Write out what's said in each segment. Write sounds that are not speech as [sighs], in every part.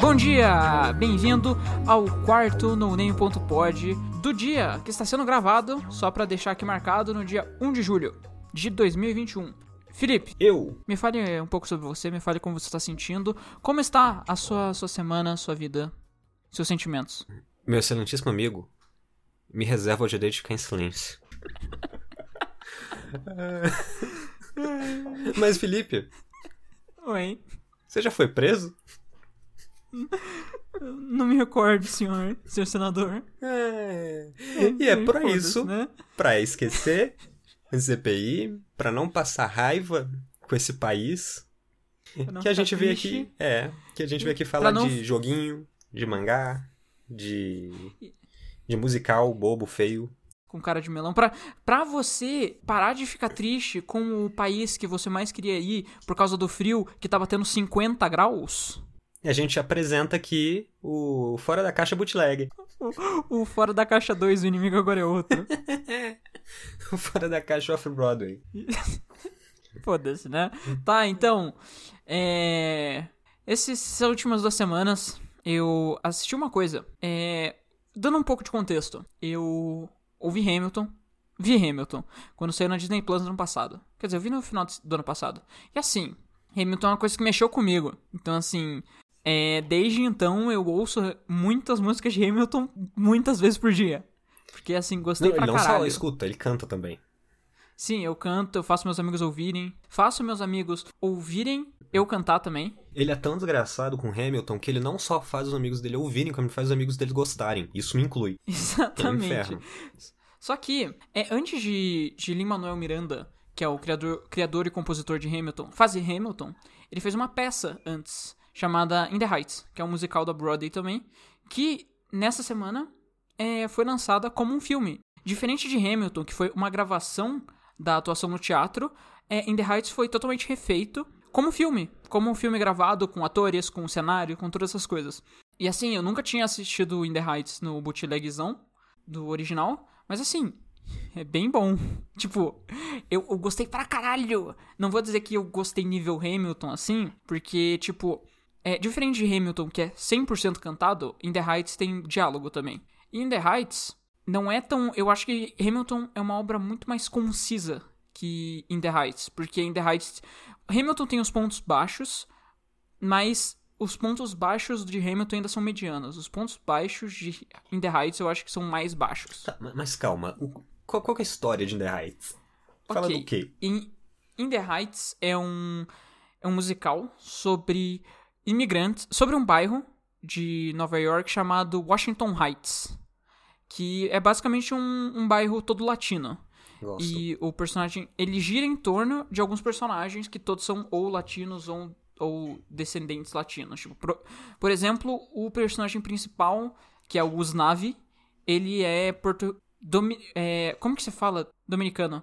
Bom dia! Bem-vindo ao quarto no Name.pod do dia que está sendo gravado, só para deixar aqui marcado, no dia 1 de julho de 2021. Felipe, Eu? me fale um pouco sobre você, me fale como você está sentindo, como está a sua, sua semana, sua vida, seus sentimentos. Meu excelentíssimo amigo, me reserva o direito de ficar em silêncio. [laughs] Mas, Felipe, Oi, você já foi preso? [laughs] não me recordo, senhor, senhor senador. É. E é Foda-se, isso, né? pra esquecer CPI, pra não passar raiva com esse país, que a gente veio aqui, é, que a gente veio aqui falar não- de joguinho, de mangá, de de musical bobo, feio. com cara de melão. Pra, pra você parar de ficar triste com o país que você mais queria ir por causa do frio que tá batendo 50 graus. E a gente apresenta aqui o Fora da Caixa Bootleg. [laughs] O fora da caixa 2, o inimigo agora é outro. [laughs] O Fora da Caixa Off-Broadway. [laughs] Foda-se, né? Tá, então. É. Esses- Essas últimas duas semanas eu assisti uma coisa. É. Dando um pouco de contexto. Eu ouvi Hamilton. Vi Hamilton quando saiu na Disney Plus no ano passado. Quer dizer, eu vi no final do ano passado. E assim, Hamilton é uma coisa que mexeu comigo. Então, assim. É, desde então eu ouço muitas músicas de Hamilton muitas vezes por dia. Porque assim, gostei Não, pra ele não caralho. só escuta, ele canta também. Sim, eu canto, eu faço meus amigos ouvirem. Faço meus amigos ouvirem eu cantar também. Ele é tão desgraçado com Hamilton que ele não só faz os amigos dele ouvirem, como ele faz os amigos dele gostarem. Isso me inclui. [laughs] É um Exatamente. Só que, é, antes de, de Lin-Manuel Miranda, que é o criador, criador e compositor de Hamilton, fazer Hamilton, ele fez uma peça antes, chamada In the Heights, que é um musical da Broadway também, que nessa semana é, foi lançada como um filme. Diferente de Hamilton, que foi uma gravação da atuação no teatro, é, In the Heights foi totalmente refeito como filme. Como um filme gravado com atores, com cenário, com todas essas coisas. E assim, eu nunca tinha assistido In the Heights no bootlegzão do original, mas assim, é bem bom. [laughs] Tipo, eu, eu gostei pra caralho. Não vou dizer que eu gostei nível Hamilton assim, porque, tipo, é diferente de Hamilton, que é 100% cantado, In the Heights tem diálogo também. E In the Heights não é tão. Eu acho que Hamilton é uma obra muito mais concisa que In the Heights, porque In the Heights. Hamilton tem os pontos baixos, mas os pontos baixos de Hamilton ainda são medianos. Os pontos baixos de In the Heights eu acho que são mais baixos. Tá, ma- mas calma, o- qual, qual que é a história de In The Heights? Fala Ok. do quê? In, In the Heights é um, é um musical sobre imigrantes, sobre um bairro de Nova York chamado Washington Heights, que é basicamente um, um bairro todo latino. Gosto. E o personagem, ele gira em torno de alguns personagens que todos são ou latinos ou, ou descendentes latinos. Tipo, por, por exemplo, o personagem principal, que é o Usnavi, ele é porto... Domi, é, como que você fala? Dominicano.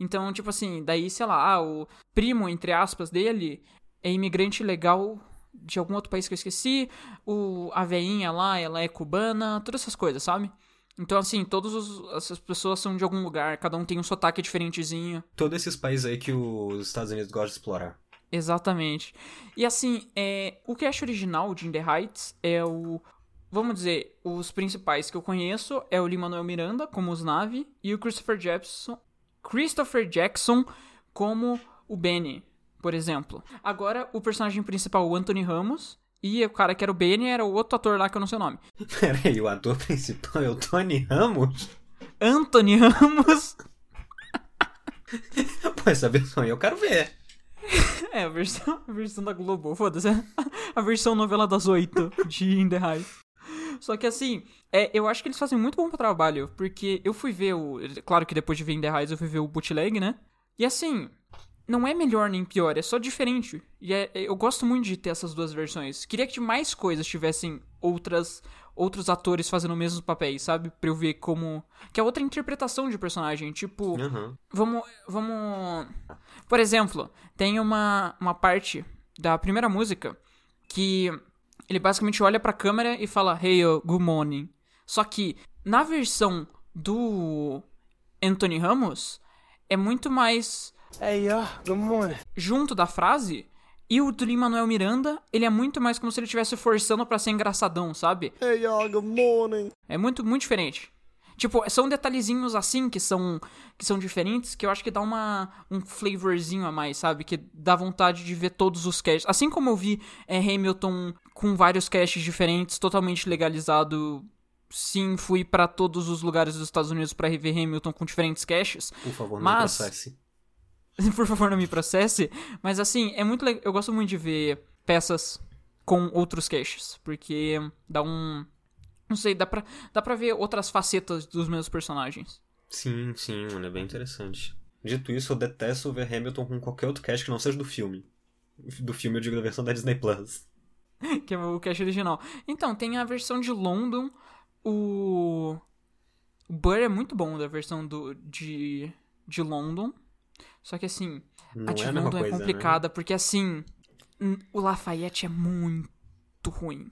Então, tipo assim, daí, sei lá, ah, o primo, entre aspas, dele é imigrante legal de algum outro país que eu esqueci. O, a veinha lá, ela é cubana, todas essas coisas, sabe? Então, assim, todas essas pessoas são de algum lugar, cada um tem um sotaque diferentezinho. Todos esses países aí que os Estados Unidos gostam de explorar. Exatamente. E assim, é, o cast original de In The Heights é o. Vamos dizer, os principais que eu conheço é o Lin-Manuel Miranda, como os Nave, e o Christopher Jackson. Christopher Jackson como o Benny, por exemplo. Agora, o personagem principal, o Anthony Ramos, e o cara que era o Benny era o outro ator lá que eu não sei o nome. [laughs] Peraí, o ator principal é o Tony Ramos? Anthony Ramos. [laughs] Pô, essa versão aí eu quero ver. [laughs] É, a versão, a versão da Globo, foda-se. A versão novela das oito de In The Heights. Só que assim, é, eu acho que eles fazem muito bom trabalho, porque eu fui ver o. Claro que depois de ver In The Heights eu fui ver o bootleg, né? E assim, não é melhor nem pior, é só diferente. E é- eu gosto muito de ter essas duas versões. Queria que mais coisas tivessem outras outros atores fazendo os mesmos papéis, sabe? Pra eu ver como. Que é outra interpretação de personagem. Tipo, Uhum. vamos. Vamos. Por exemplo, tem uma, uma parte da primeira música que ele basicamente olha pra câmera e fala Hey, oh, good morning. Só que na versão do Anthony Ramos é muito mais Hey, y'all. Good morning. junto da frase E o do Lin-Manuel Miranda, ele é muito mais como se ele estivesse forçando pra ser engraçadão, sabe? Hey y'all, good morning. É muito, muito diferente. Tipo, são detalhezinhos assim que são que são diferentes, que eu acho que dá uma um flavorzinho a mais, sabe? Que dá vontade de ver todos os casts. Assim como eu vi é, Hamilton com vários casts diferentes, totalmente legalizado. Sim, fui pra todos os lugares dos Estados Unidos pra rever Hamilton com diferentes casts. Por favor, não Mas- processe. [laughs] Por favor, não me processe. Mas assim, é muito legal. Eu gosto muito de ver peças com outros caches. Porque dá um. Não sei, dá pra, dá pra ver outras facetas dos meus personagens. Sim, sim, mano, é bem interessante. Dito isso, eu detesto ver Hamilton com qualquer outro cast que não seja do filme. Do filme, eu digo da versão da Disney Plus. [laughs] que é o cache original. Então, tem a versão de London. O. O Burr é muito bom da versão do, de, de London. Só que assim, Não é a mesma London é coisa, complicada, porque assim. O Lafayette é muito ruim.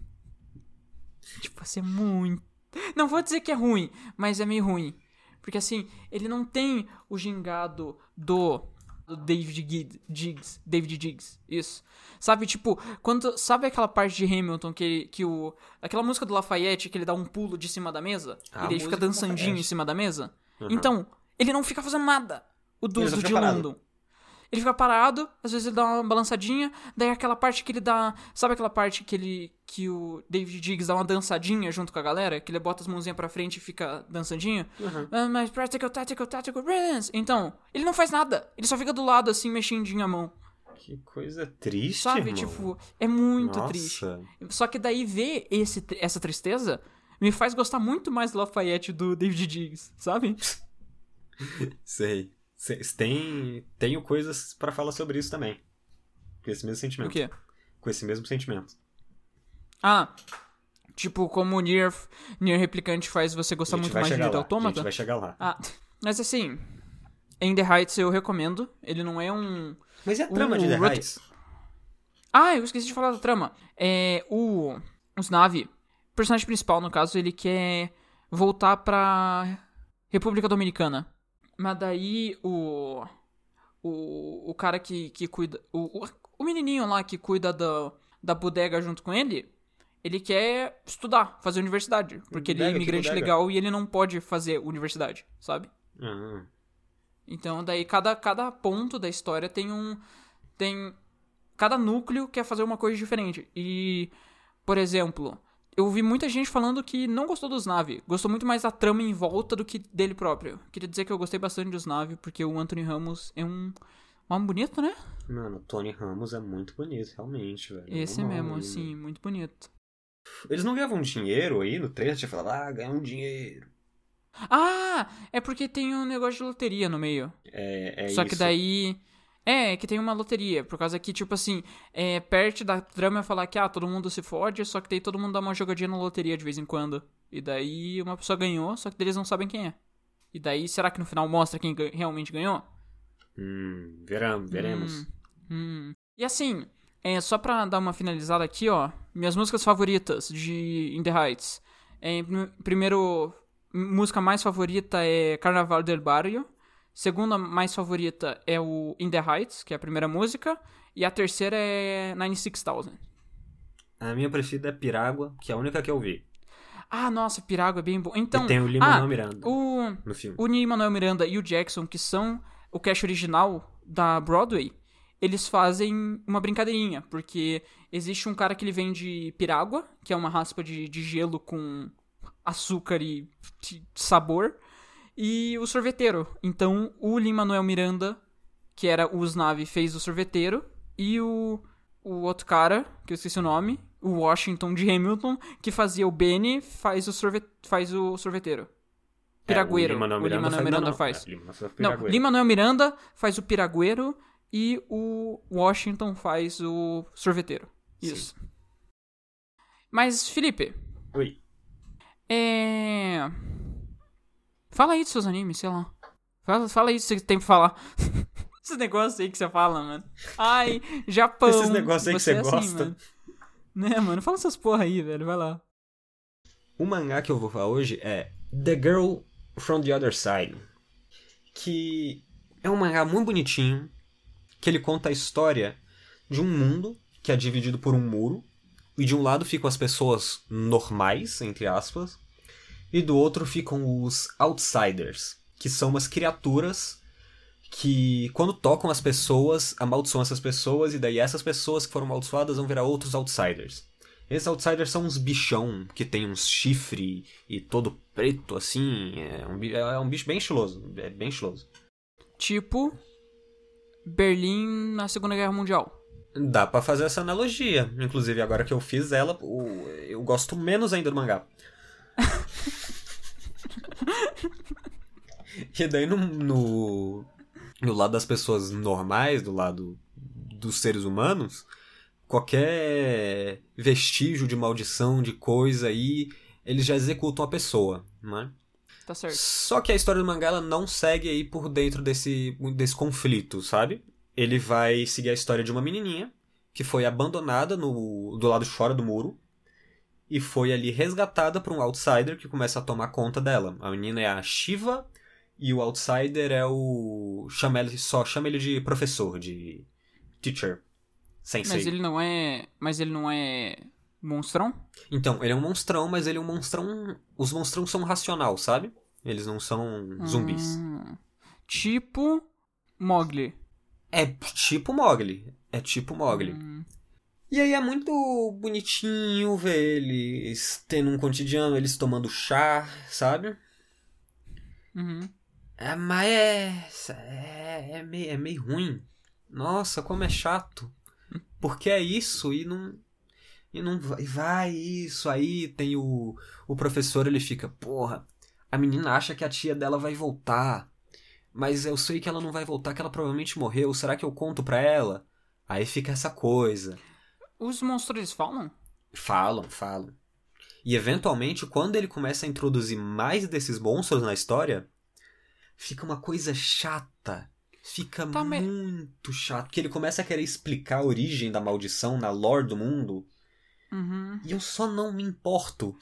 Tipo, assim, é muito. Não vou dizer que é ruim, mas é meio ruim. Porque assim, ele não tem o gingado do. Do David Diggs. David Diggs, isso. Sabe, tipo, quando. Sabe aquela parte de Hamilton que, que o. Aquela música do Lafayette que ele dá um pulo de cima da mesa? A e daí fica dançandinho em cima da mesa? Uhum. Então, ele não fica fazendo nada. O do, do de parado. London. Ele fica parado, às vezes ele dá uma balançadinha, daí aquela parte que ele dá. Sabe aquela parte que ele. que o David Diggs dá uma dançadinha junto com a galera? Que ele bota as mãozinhas pra frente e fica dançadinho? Uhum. Mas practical, tactical, tactical, dance. Então, ele não faz nada. Ele só fica do lado assim, mexendinho a mão. Que coisa triste, Sabe? irmão. Tipo, é muito Nossa. triste. Só que daí ver esse, essa tristeza me faz gostar muito mais do Lafayette do David Diggs, sabe? [laughs] Sei. Tem, tenho coisas pra falar sobre isso também. Com esse mesmo sentimento. O quê? Com esse mesmo sentimento. Ah, tipo, como o Nier, Nier Replicante faz você gostar muito mais de Nier lá. A Automata. gente vai chegar lá. Ah, mas assim, In The Heights eu recomendo. Ele não é um... Mas e a trama o de The Rot- Heights? Ah, eu esqueci de falar da trama. É, o... Os Navi, o personagem principal, no caso, ele quer voltar pra República Dominicana. Mas daí o... O, o cara que, que cuida... O, o, o menininho lá que cuida da, da bodega junto com ele... Ele quer estudar, fazer universidade. Porque ele é Bodega, que imigrante bodega? legal e ele não pode fazer universidade, sabe? Ah, Então, daí cada, cada ponto da história tem um. Tem. Cada núcleo quer fazer uma coisa diferente. E, por exemplo, eu vi muita gente falando que não gostou dos Nave. Gostou muito mais da trama em volta do que dele próprio. Queria dizer que eu gostei bastante dos Nave, porque o Anthony Ramos é um. Um homem bonito, né? mano, o Tony Ramos é muito bonito, realmente, velho. Esse mesmo, assim, muito bonito. Eles não ganhavam dinheiro aí no trailer? Tinha falado, ah, ganham dinheiro. Ah! É porque tem um negócio de loteria no meio. É, é Só isso. que daí. É, que tem uma loteria. Por causa que, tipo assim, é, perto da trama é falar que, ah, todo mundo se fode, só que daí todo mundo dá uma jogadinha na loteria de vez em quando. E daí uma pessoa ganhou, só que eles não sabem quem é. E daí, será que no final mostra quem realmente ganhou? Hum, veremos, veremos. Hum, hum. E assim, é, só pra dar uma finalizada aqui, ó. Minhas músicas favoritas de In The Heights. É, prim- primeiro, música mais favorita é Carnaval del Barrio. Segunda mais favorita é o In The Heights, que é a primeira música. E a terceira é 96000. A minha preferida é Pirágua, que é a única que eu vi. Ah, nossa, Pirago é bem bom. Então, e tem o Lima ah, Miranda o... no filme. O Ney Manuel Miranda e o Jackson, que são o cast original da Broadway, eles fazem uma brincadeirinha, porque existe um cara que ele vende pirágua, que é uma raspa de, de gelo com açúcar e sabor, e o sorveteiro. Então, o Lin Manuel Miranda, que era o Snavi, fez o sorveteiro, e o, o outro cara, que eu esqueci o nome, o Washington de Hamilton, que fazia o Benny, faz o, sorve faz o sorveteiro. Piragueiro. É, o Lin-Manuel o Lin-Manuel faz- Miranda não, não, faz. É, Lin-Manuel faz Não. Lin-Manuel Miranda faz o piragueiro e o Washington faz o sorveteiro. Sim. Isso. Mas, Felipe, Oi. é... Fala aí dos seus animes, sei lá. Fala, fala aí o que você tem pra falar. [laughs] Esses negócios aí que você fala, mano. Ai, Japão. Esses negócios aí que você é assim, gosta. mano. Né, mano? Fala essas porra aí, velho. Vai lá. O mangá que eu vou falar hoje é The Girl from the Other Side. Que é um mangá muito bonitinho. Que ele conta a história de um mundo que é dividido por um muro. E de um lado ficam as pessoas normais, entre aspas, e do outro ficam os outsiders, que são umas criaturas que, quando tocam as pessoas, amaldiçoam essas pessoas, e daí essas pessoas que foram amaldiçoadas vão virar outros outsiders. Esses outsiders são uns bichão que tem uns chifre e todo preto, assim. É um, é um bicho bem estiloso. É bem estiloso. Tipo. Berlim na Segunda Guerra Mundial. Dá pra fazer essa analogia. Inclusive, agora que eu fiz ela, eu gosto menos ainda do mangá. [laughs] e daí no, no, no lado das pessoas normais, do lado dos seres humanos, qualquer vestígio de maldição, de coisa aí, eles já executam a pessoa, né? Tá certo. Só que a história do mangá não segue aí por dentro desse, desse conflito, sabe? Ele vai seguir a história de uma menininha que foi abandonada no, do lado de fora do muro e foi ali resgatada por um outsider que começa a tomar conta dela. A menina é a Shiva e o outsider é o chama ele só chama ele de professor, de teacher. Sensei. Mas ele não é, mas ele não é monstrão? Então, ele é um monstrão, mas ele é um monstrão, os monstrão são racional, sabe? Eles não são zumbis. Hum, tipo Mogli. É tipo Mogli. É tipo Mogli. Hum. E aí é muito bonitinho ver eles tendo um cotidiano, eles tomando chá, sabe? Uhum. É, mas é, é, é, meio, é meio ruim. Nossa, como é chato. Porque é isso e não. E não vai, vai isso. Aí tem o, o professor, ele fica, porra, a menina acha que a tia dela vai voltar. Mas eu sei que ela não vai voltar, que ela provavelmente morreu. Será que eu conto pra ela? Aí fica essa coisa. Os monstros eles falam? Falam, falam. E eventualmente, quando ele começa a introduzir mais desses monstros na história, fica uma coisa chata. Fica Tá, muito chato. Porque ele começa a querer explicar a origem da maldição na lore do mundo. Uhum. E eu só não me importo.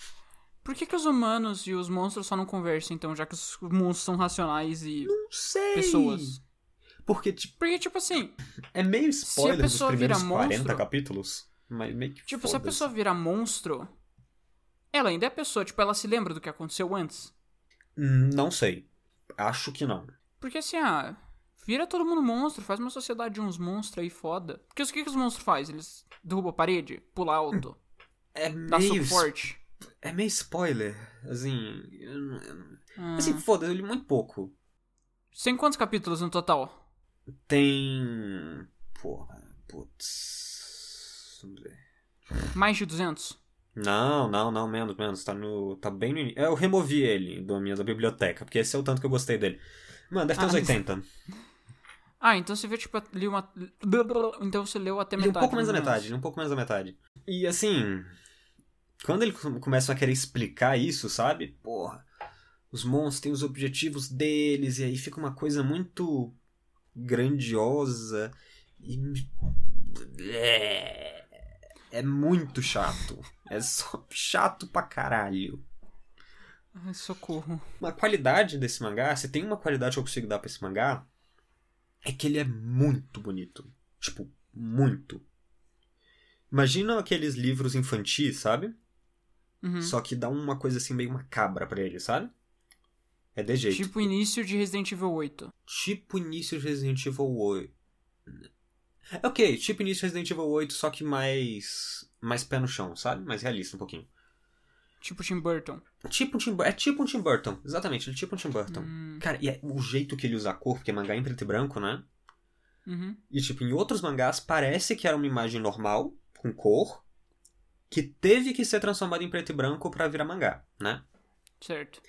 Por que, que os humanos e os monstros só não conversam, então, já que os monstros são racionais e Não sei. pessoas? Porque, tipo, Porque, tipo assim, é meio spoiler dos pessoa primeiros vira 40 monstro- capítulos. Mas meio que tipo, se a pessoa vira monstro, ela ainda é pessoa, tipo, ela se lembra do que aconteceu antes. Hum, Não sei. Acho que não. Porque assim, ah, vira todo mundo monstro, faz uma sociedade de uns monstros aí foda. Porque o que, que os monstros fazem? Eles derrubam a parede, pulam alto, [clears throat] É dá meio, suporte. é meio spoiler. Assim. Ah. Assim, foda-se, eu li muito pouco. Tem quantos capítulos no total? Tem. Porra, putz. Vamos ver. Mais de 200? Não, não, não, menos, menos. Tá no. Tá bem no início. Eu removi ele da minha da biblioteca, porque esse é o tanto que eu gostei dele. Mano, deve ter Ah, uns mas- 80. Ah, então você vê, tipo, li uma... Então você leu até E um metade. pouco menos da menos. metade, um pouco menos da metade. E assim. Quando eles come- começam a querer explicar isso, sabe? Porra. Os monstros têm os objetivos deles, e aí fica uma coisa muito grandiosa. E. É, é muito chato. É só [laughs] chato pra caralho. Ai, socorro. Uma qualidade desse mangá, se tem uma qualidade que eu consigo dar pra esse mangá, é que ele é muito bonito. Tipo, muito. Imagina aqueles livros infantis, sabe? Uhum. Só que dá uma coisa assim meio macabra pra ele, sabe? É de jeito. Tipo início de Resident Evil 8. Tipo início de Resident Evil 8. Ok, tipo início de Resident Evil 8, só que mais. mais pé no chão, sabe? Mais realista um pouquinho. Tipo Tim Burton. Tipo um Tim, é tipo um Tim Burton, exatamente, é tipo um Tim Burton. Hum, Cara, e é o jeito que ele usa a cor, porque é mangá em preto e branco, né? uhum. E, tipo, em outros mangás parece que era uma imagem normal, com cor, que teve que ser transformada em preto e branco pra virar mangá, né? Certo.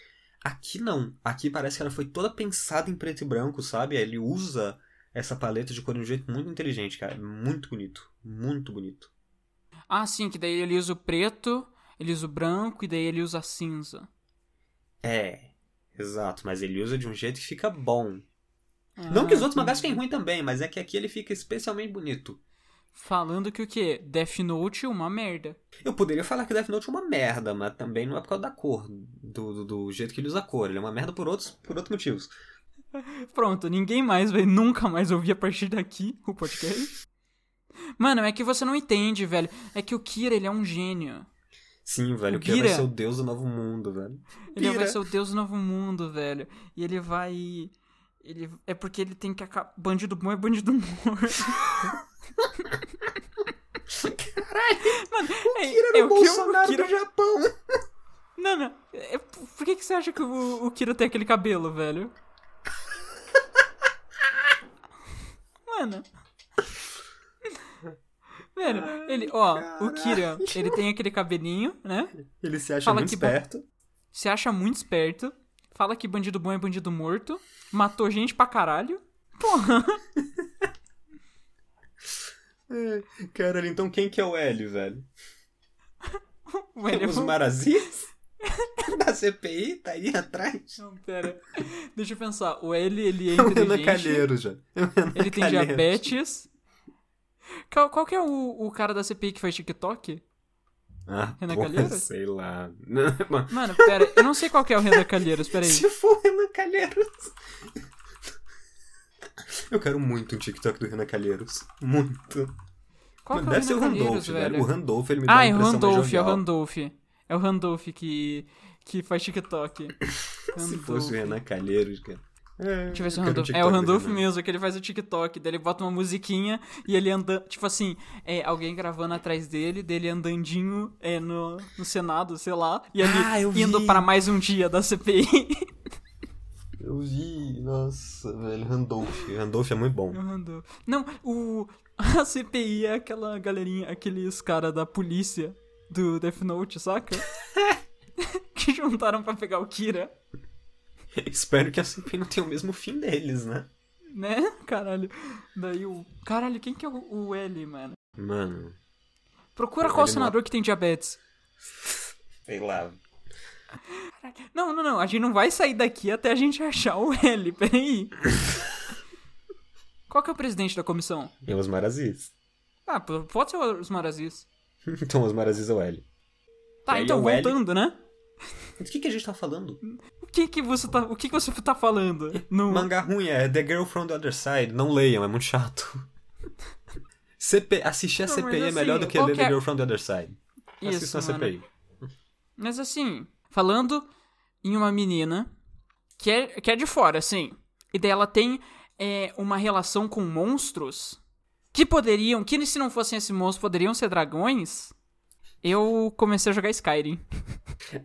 Aqui não. Aqui parece que ela foi toda pensada em preto e branco, sabe? Ele usa essa paleta de cor de um jeito muito inteligente, cara. Muito bonito. Muito bonito. Ah, sim, que daí ele usa o preto, ele usa o branco e daí ele usa a cinza. É, exato. Mas ele usa de um jeito que fica bom. não que os Ah, outros mangás fiquem ruins também, mas é que aqui ele fica especialmente bonito. Falando que o quê? Death Note, uma merda. Eu poderia falar que Death Note é uma merda, mas também não é por causa da cor, do, do, do jeito que ele usa a cor. Ele é uma merda por outros, por outros motivos. [laughs] Pronto, ninguém mais vai nunca mais ouvir a partir daqui o podcast. Mano, é que você não entende, velho. É que o Kira, ele é um gênio. Sim, velho, O o Kira vai Kira- ser o deus do novo mundo, velho. Ele Pira. vai ser o deus do novo mundo, velho. E ele vai. Ele... É porque ele tem que acabar. Bandido bom é bandido [laughs] morto. Mano, é, Kira é era o o que o Bolsonaro Kira... do Japão. Não, não. É- por que, que você acha que o, o Kira tem aquele cabelo, velho? Mano. Velho, ele, ó, o Kira, ele tem aquele cabelinho, né? Ele se acha Fala muito que esperto. Se acha muito esperto. Fala que bandido bom é bandido morto. Matou gente pra caralho. Porra. É, Caralho, então quem que é o Hélio, velho? [laughs] O Hélio- Os Marazis? [laughs] da CPI? Tá aí atrás? Não, pera. Deixa eu pensar. O L, ele é É inteligente. Já. É o Renan Ele tem Calheiros. diabetes. Qual, qual que é o, o cara da CPI que faz TikTok? Ah, Renan porra, Calheiros? sei lá. Não, [laughs] mano, Mano, pera, eu não sei qual que é o Renan Calheiros, pera aí. Se for o Renan Calheiros. Eu quero muito um TikTok do Renan Calheiros. Muito. Qual que é o deve ser o Renan Randolph, velho. O Randolph, ele me dá Ah, uma é o impressão Randolph, é o. Randolph. É o Randolph que, que faz TikTok. [laughs] Se fosse o Renan Calheiros, cara. É, Deixa eu ver se o Randolph. É o do Randolph Renan. mesmo, que ele faz o TikTok. Daí ele bota uma musiquinha e ele anda. Tipo assim, é, alguém gravando atrás dele, dele andandinho é, no, no Senado, sei lá. E ele Ah, indo vi. para mais um dia da CPI. Eu vi, nossa, velho. Randolph. Randolph é muito bom. O. Não, o. A CPI é aquela galerinha, aqueles cara da polícia do Death Note, saca? [laughs] que juntaram pra pegar o Kira. [laughs] Espero que a CPI não tenha o mesmo fim deles, né? Né? Caralho. Daí o. Caralho, quem que é o, o L, mano? Mano, Procura qual não- senador que tem diabetes. [laughs] sei lá. Não, não, não. A gente não vai sair daqui até a gente achar o L. [laughs] Peraí. Qual que é o presidente da comissão? E os Marazis. Ah, pode ser os Marazis. Então os Marazis é o L. Tá, então é o L. voltando, né? Do que, que a gente tá falando? O que que você tá, o que que você tá falando? No... Mangá ruim é The Girl from the Other Side. Não leiam, é muito chato. CP... Assistir a Não, CPI é assim, melhor do que qual ler The é- Girl from the Other Side. Isso, Assistam a. CPI. Mas assim, falando em uma menina que é, que é de fora, assim, e daí ela tem é, uma relação com monstros que poderiam, que se não fossem esses monstros, poderiam ser dragões, eu comecei a jogar Skyrim.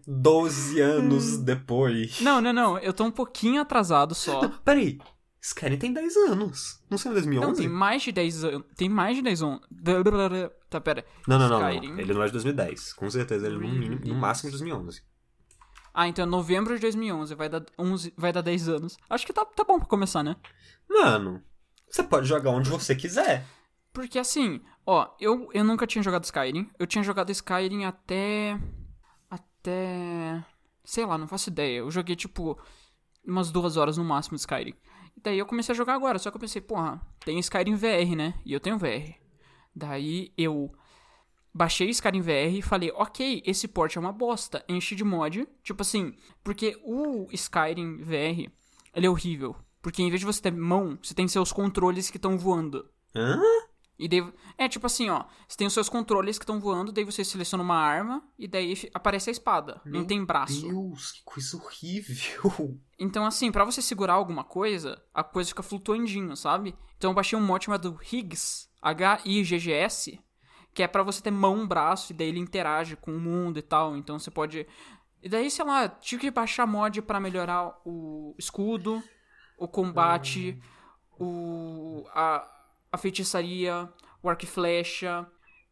12 anos Hum. depois. Não, não, não, eu tô um pouquinho atrasado só. Peraí. Skyrim tem 10 anos. Não sei, em 2011? Não, tem mais de 10 anos. Tem mais de 10 anos. Tá, pera. Não, não, não, não. Skyrim. Ele não é de 2010. Com certeza, ele é no, mínimo, no máximo de 2011. Ah, então é novembro de 2011. Vai dar, 11, vai dar 10 anos. Acho que tá, tá bom pra começar, né? Mano, você pode jogar onde você quiser. Porque assim, ó, eu, eu nunca tinha jogado Skyrim. Eu tinha jogado Skyrim até. Até. Sei lá, não faço ideia. Eu joguei tipo. Umas duas horas no máximo de Skyrim. E daí eu comecei a jogar agora. Só que eu pensei, porra, tem Skyrim VR, né? E eu tenho VR. Daí eu baixei Skyrim VR e falei, ok, esse port é uma bosta. Enche de mod. Tipo assim, porque o Skyrim VR, ele é horrível. Porque em vez de você ter mão, você tem seus controles que estão voando. Hã? E daí, é tipo assim, ó. Você tem os seus controles que estão voando, daí você seleciona uma arma e daí aparece a espada. não Meu tem braço. Deus, que coisa horrível. [laughs] Então, assim, pra você segurar alguma coisa, a coisa fica flutuandinho, sabe? Então eu baixei um mod chamado Higgs, H-I-G-G-S, que é pra você ter mão, braço, e daí ele interage com o mundo e tal. Então você pode. E daí, sei lá, tive que baixar mod pra melhorar o escudo, o combate, o. A, a feitiçaria, o arco e flecha,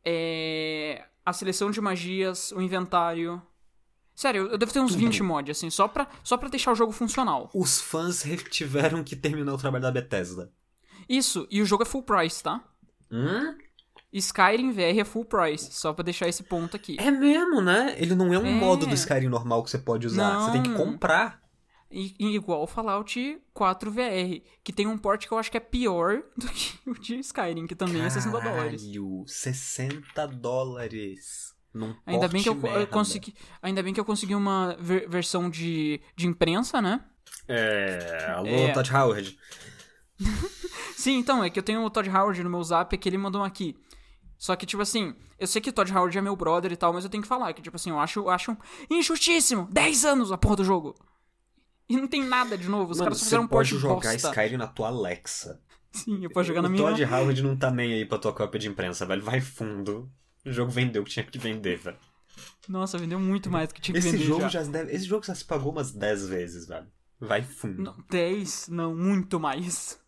é, a seleção de magias, o inventário. Sério, eu devo ter uns 20 mods, assim, só pra, só pra deixar o jogo funcional. Os fãs tiveram que terminar o trabalho da Bethesda. Isso, e o jogo é full price, tá? Hum? Skyrim VR é full price, só pra deixar esse ponto aqui. É mesmo, né? Ele não é um É. modo do Skyrim normal que você pode usar. Você tem que Não. comprar. Igual o Fallout 4 VR, que tem um port que eu acho que é pior [laughs] do que o de Skyrim, que também é 60 dólares. Caralho, 60 dólares. Num Ainda bem que eu, eu consegui, ainda bem que eu consegui uma ver- versão de, de imprensa, né? É, alô, É. Todd Howard. [laughs] Sim, então, é que eu tenho o Todd Howard no meu zap que ele mandou aqui. Só que, tipo assim, eu sei que Todd Howard é meu brother e tal, mas eu tenho que falar que, tipo assim, eu acho, acho injustíssimo. 10 anos a porra do jogo. E não tem nada de novo. Os Mano, caras você fizeram um pode port jogar bosta. Skyrim na tua Alexa. Sim, eu posso jogar na o minha. Todd Howard não tá nem aí pra tua cópia de imprensa, velho. Vai fundo. O jogo vendeu o que tinha que vender, velho. Nossa, vendeu muito mais do que tinha que Esse vender jogo já. já esse jogo já se pagou umas 10 vezes, velho. Vai fundo. Não, 10? Não, muito mais.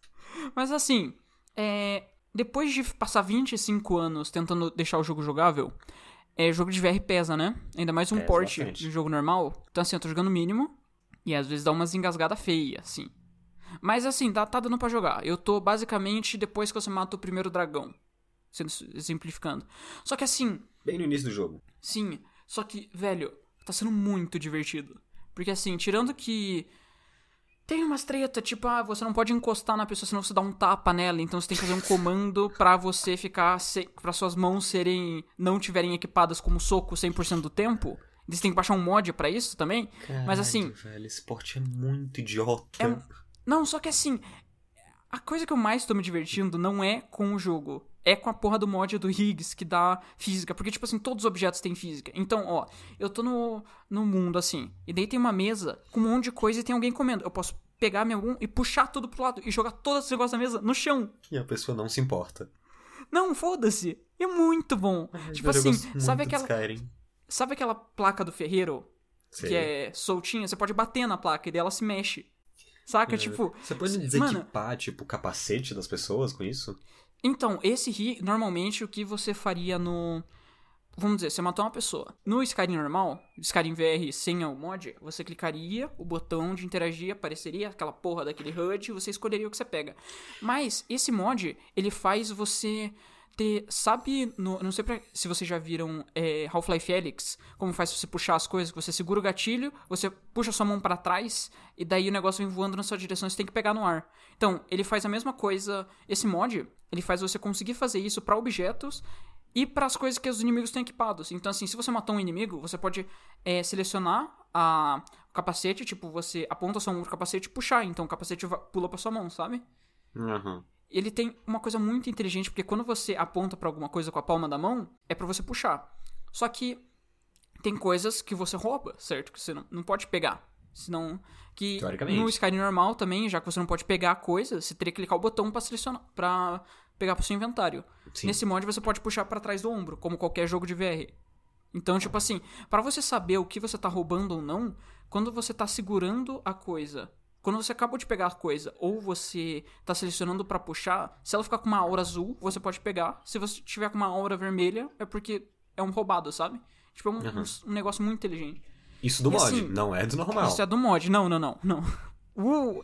Mas assim, é, depois de passar 25 anos tentando deixar o jogo jogável, é, jogo de VR pesa, né? Ainda mais um Pesa port bastante. de jogo normal. Então assim, eu tô jogando o mínimo e às vezes dá umas engasgadas feias, assim. Mas assim, tá, tá dando pra jogar. Eu tô basicamente depois que você mata o primeiro dragão. Sendo simplificando. Só que assim, Bem no início do jogo. Sim, só que, velho, tá sendo muito divertido. Porque assim, tirando que. Tem umas treta, tipo, ah, você não pode encostar na pessoa, senão você dá um tapa nela, então você tem que fazer um comando [laughs] pra você ficar. Se... pra suas mãos serem. não tiverem equipadas como soco 100% do tempo. Você tem que baixar um mod pra isso também. Mas assim. Caralho, Velho, esse porte é muito idiota. É- Não, só que assim. A coisa que eu mais tô me divertindo não é com o jogo. É com a porra do mod do Higgs, que dá física. Porque, tipo assim, todos os objetos têm física. Então, ó, eu tô no, no mundo, assim. E daí tem uma mesa com um monte de coisa e tem alguém comendo. Eu posso pegar meu um e puxar tudo pro lado e jogar todos os negócios da mesa no chão. E a pessoa não se importa. Não, foda-se. É muito bom. tipo Velho, eu assim, sabe aquela, Skyrim. Sabe aquela placa do ferreiro Sei. que é soltinha? Você pode bater na placa e daí ela se mexe. Saca? Tipo, Você pode Mano- desequipar, tipo, o capacete das pessoas com isso? Então, esse ri, normalmente o que você faria no. Vamos dizer, você matou uma pessoa. No Skyrim normal, Skyrim VR sem o mod, você clicaria, o botão de interagir apareceria, aquela porra daquele HUD, e você escolheria o que você pega. Mas esse mod, ele faz você ter. Sabe, no, não sei pra- se vocês já viram é, Half-Life Alyx, como faz você puxar as coisas, você segura o gatilho, você puxa sua mão pra trás, e daí o negócio vem voando na sua direção e você tem que pegar no ar. Então, ele faz a mesma coisa. Esse mod, ele faz você conseguir fazer isso pra objetos e para as coisas que os inimigos têm equipados. Então, assim, se você matar um inimigo, você pode é, selecionar a, o capacete, tipo, você aponta sua mão pro capacete e puxar. Então, o capacete pula pra sua mão, sabe? Aham. Ele tem uma coisa muito inteligente, porque quando você aponta pra alguma coisa com a palma da mão, é pra você puxar. Só que tem coisas que você rouba, certo? Que você não, não pode pegar. Senão. Que no Skyrim normal também, já que você não pode pegar a coisa, você teria que clicar o botão pra selecionar. para pegar pro seu inventário. Sim. Nesse mod você pode puxar pra trás do ombro, como qualquer jogo de VR. Então, tipo assim, pra você saber o que você tá roubando ou não, quando você tá segurando a coisa, quando você acabou de pegar a coisa, ou você tá selecionando pra puxar, se ela ficar com uma aura azul, você pode pegar. Se você tiver com uma aura vermelha, é porque é um roubado, sabe? Tipo, é um, Uhum. um- negócio muito inteligente. Isso do E mod, assim, não é do normal. Isso é do mod. Não, não, não, não. [laughs] O,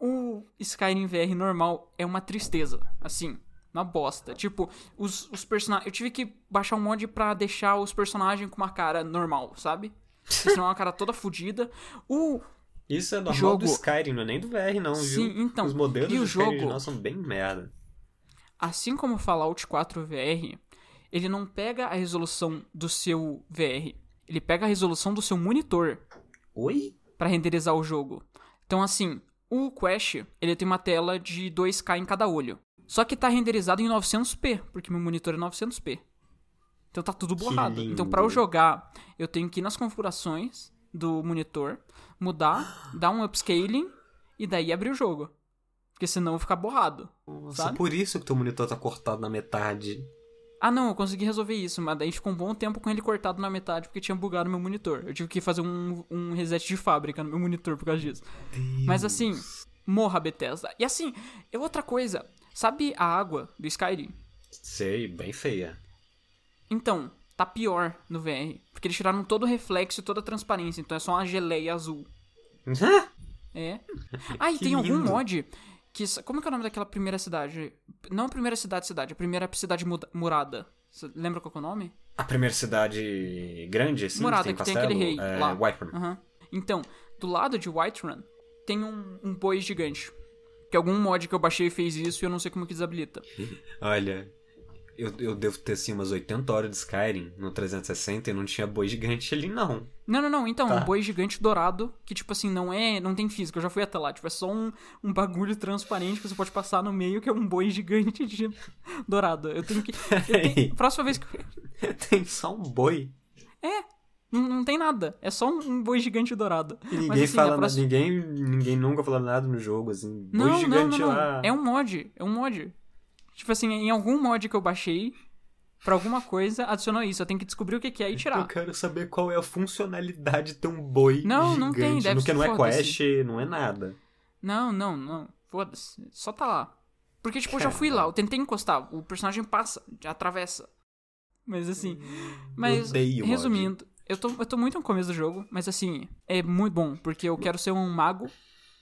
o Skyrim VR normal é uma tristeza. Assim, uma bosta. Tipo, os, os personagens. Eu tive que baixar um mod pra deixar os personagens com uma cara normal, sabe? É uma cara toda fodida. O. Isso é normal Jogo- do Skyrim, não é nem do VR, não, Sim, viu? então, Os modelos e o jogo- original são bem merda. Assim como o Fallout 4 VR, ele não pega a resolução do seu VR. Ele pega a resolução do seu monitor. Oi? Pra renderizar o jogo. Então, assim, o Quest, ele tem uma tela de 2K em cada olho. Só que tá renderizado em 900p, porque meu monitor é 900p. Então tá tudo borrado. Então, pra eu jogar, eu tenho que ir nas configurações do monitor, mudar, dar um upscaling e daí abrir o jogo. Porque senão fica borrado. Nossa, Sabe? por isso que teu monitor tá cortado na metade. Ah, não, eu consegui resolver isso, mas daí ficou um bom tempo com ele cortado na metade porque tinha bugado meu monitor. Eu tive que fazer um, um reset de fábrica no meu monitor por causa disso. Mas assim, morra Bethesda. E assim, é outra coisa. Sabe a água do Skyrim? Sei, bem feia. Então, tá pior no VR. Porque eles tiraram todo o reflexo e toda a transparência. Então é só uma geleia azul. [laughs] É. [laughs] Ah, e Que tem algum lindo. mod que. Como que é o nome daquela primeira cidade? Não a primeira cidade, cidade. A primeira cidade murada. Você lembra qual é o nome? A primeira cidade grande, assim, Murada, que tem que tem castelo, aquele rei é lá. Whiterun. Aham. Então, do lado de Whiterun, tem um, um boi gigante. Que algum mod que eu baixei fez isso e eu não sei como que desabilita. [laughs] Olha, eu, eu devo ter assim umas 80 horas de Skyrim no 360 e não tinha boi gigante ali, não. Não, não, não. Então, Tá. um boi gigante dourado, que, tipo assim, não é. Não tem física. Eu já fui até lá. Tipo, é só um, um bagulho transparente que você pode passar no meio, que é um boi gigante de [laughs] dourado. Eu tenho que. Eu [laughs] tenho, próxima vez que. [laughs] Tem só um boi. Não, não tem nada. É só um, um boi gigante dourado. E ninguém Mas, assim, fala próxima- ninguém, ninguém nunca falou nada no jogo, assim. Não, boi não, gigante não, não. lá. É um mod. É um mod. Tipo assim, em algum mod que eu baixei, pra alguma coisa, adicionou isso. Eu tenho que descobrir o que que é e Eu tirar. quero saber qual é a funcionalidade de ter um boi Não, gigante. não tem, deve Porque ser não é quest, não é nada. Não, não, não. Foda-se. Só tá lá. Porque, tipo, eu já fui lá, eu tentei encostar, o personagem passa, já atravessa. Mas assim. Mas, Odeio mod. resumindo, eu tô, eu tô muito no começo do jogo, mas assim, é muito bom, porque eu quero ser um mago.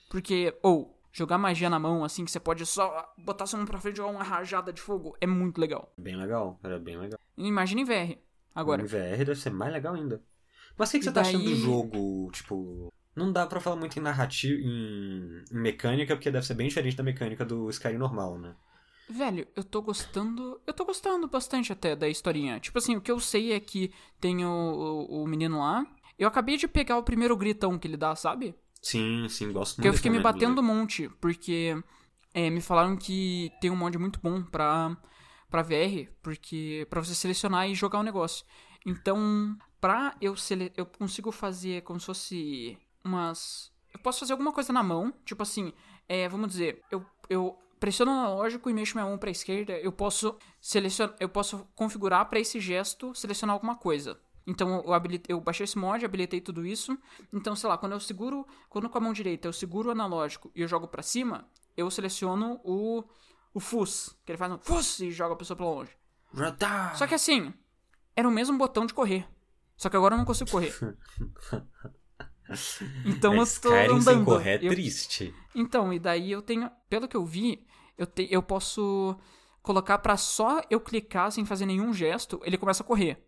Porque, ou, jogar magia na mão, assim, que você pode só botar sua mão pra frente e jogar uma rajada de fogo, é muito legal. Bem legal, era bem legal. Imagina em VR. Agora, Em VR deve ser mais legal ainda. Mas o que, que você tá achando do daí- jogo? Tipo, não dá pra falar muito em narrativa, em, em mecânica, porque deve ser bem diferente da mecânica do Skyrim normal, né? Velho, eu tô gostando. Eu tô gostando bastante até da historinha. Tipo assim, o que eu sei é que tem o, o, o menino lá. Eu acabei de pegar o primeiro gritão que ele dá, sabe? Sim, sim, gosto muito. eu fiquei me batendo um monte, porque é, me falaram que tem um mod muito bom pra, pra VR, porque para você selecionar e jogar o negócio. Então, pra eu sele eu consigo fazer como se fosse umas. Eu posso fazer alguma coisa na mão, tipo assim, é, vamos dizer, eu, eu pressiono o analógico e mexo minha mão pra esquerda, eu posso selecionar, eu posso configurar pra esse gesto selecionar alguma coisa. Então eu, habilitei, eu baixei esse mod, habilitei tudo isso. Então, sei lá, quando eu seguro, quando com a mão direita eu seguro o analógico e eu jogo pra cima, eu seleciono o o fus, que ele faz um fus e joga a pessoa pra longe. Radar! Só que assim, era o mesmo botão de correr. Só que agora eu não consigo correr. [laughs] Então é, eu tô Skyrim sem andando. correr é Eu- triste. Então, e daí eu tenho, pelo que eu vi, eu, te, eu posso colocar pra só eu clicar sem fazer nenhum gesto, ele começa a correr.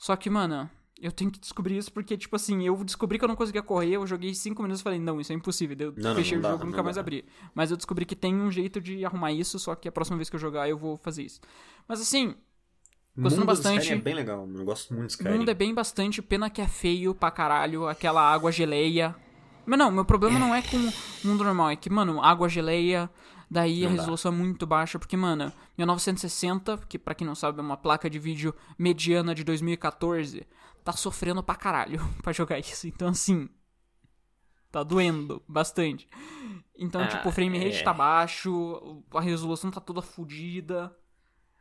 Só que, mano, eu tenho que descobrir isso porque, tipo assim, eu descobri que eu não conseguia correr, eu joguei 5 minutos e falei, não, isso é impossível. Eu Não, não, fechei não o dá, jogo e nunca não mais abri. Mas eu descobri que tem um jeito de arrumar isso, só que a próxima vez que eu jogar eu vou fazer isso. Mas assim, Gostando bastante. Skyrim é bem legal, eu gosto muito o Skyrim. mundo é bem bastante, pena que é feio pra caralho, aquela água geleia. Mas não, meu problema não é com o mundo normal, é que, mano, água geleia, daí a Não dá. resolução é muito baixa, porque, mano, 1960, que pra quem não sabe é uma placa de vídeo mediana de 2014, tá sofrendo pra caralho [laughs] pra jogar isso. Então, assim, tá doendo bastante. Então, Ah, tipo, o frame rate é. tá baixo, a resolução tá toda fodida.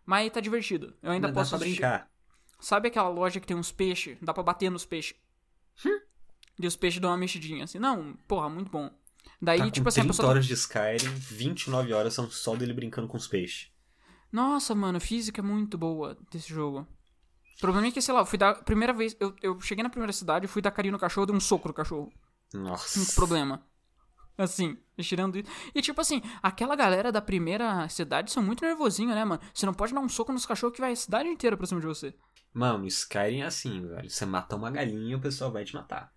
Mas tá divertido. Eu ainda Mas dá posso pra assistir- brincar. Sabe aquela loja que tem uns peixes? Dá pra bater nos peixes. Hum? E os peixes dão uma mexidinha assim. Não, porra, muito bom. Daí, Tá com tipo assim, a 30 pessoa. tá- horas de Skyrim, 29 horas são só dele brincando com os peixes. Nossa, mano, a física é muito boa desse jogo. O problema é que, sei lá, eu fui dar. Primeira vez. Eu, eu cheguei na primeira cidade, fui dar carinho no cachorro, dei um soco no cachorro. Nossa. Único problema. Assim, tirando isso. E tipo assim, aquela galera da primeira cidade são muito nervosinho, né, mano? Você não pode dar um soco nos cachorros que vai a cidade inteira pra cima de você. Mano, Skyrim é assim, velho. Você mata uma galinha e o pessoal vai te matar.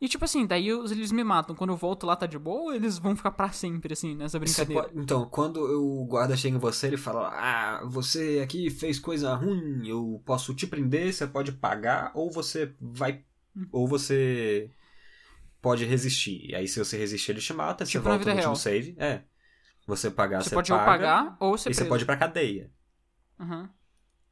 E tipo assim, daí eles me matam. Quando eu volto lá tá de boa, ou eles vão ficar pra sempre, assim, nessa Você brincadeira. pode- Então, quando o guarda chega em você, ele fala: Ah, você aqui fez coisa ruim, eu posso te prender, você pode pagar, ou você vai. Hum. Ou você pode resistir. E aí, se você resistir, ele te mata, você Tipo na volta no último real. save. É. Você pagar, Você você, pode paga, pagar ou ser E você preso. pode ir pra cadeia. Uhum.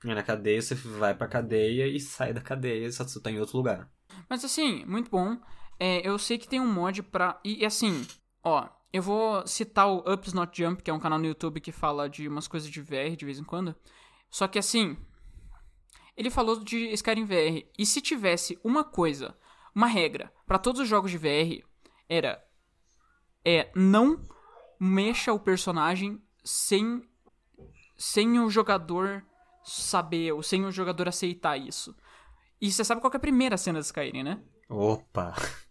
E na cadeia, você vai pra cadeia e sai da cadeia, só que você tá em outro lugar. Mas assim, muito bom. É, eu sei que tem um mod pra. E, e assim, ó, eu vou citar o Ups Not Jump, que é um canal no YouTube que fala de umas coisas de VR de vez em quando. Só que assim. Ele falou de Skyrim VR. E se tivesse uma coisa, uma regra, pra todos os jogos de VR, era. É, não mexa o personagem sem. Sem o jogador saber, ou sem o jogador aceitar isso. E você sabe qual é a primeira cena de Skyrim, né? Opa! [laughs]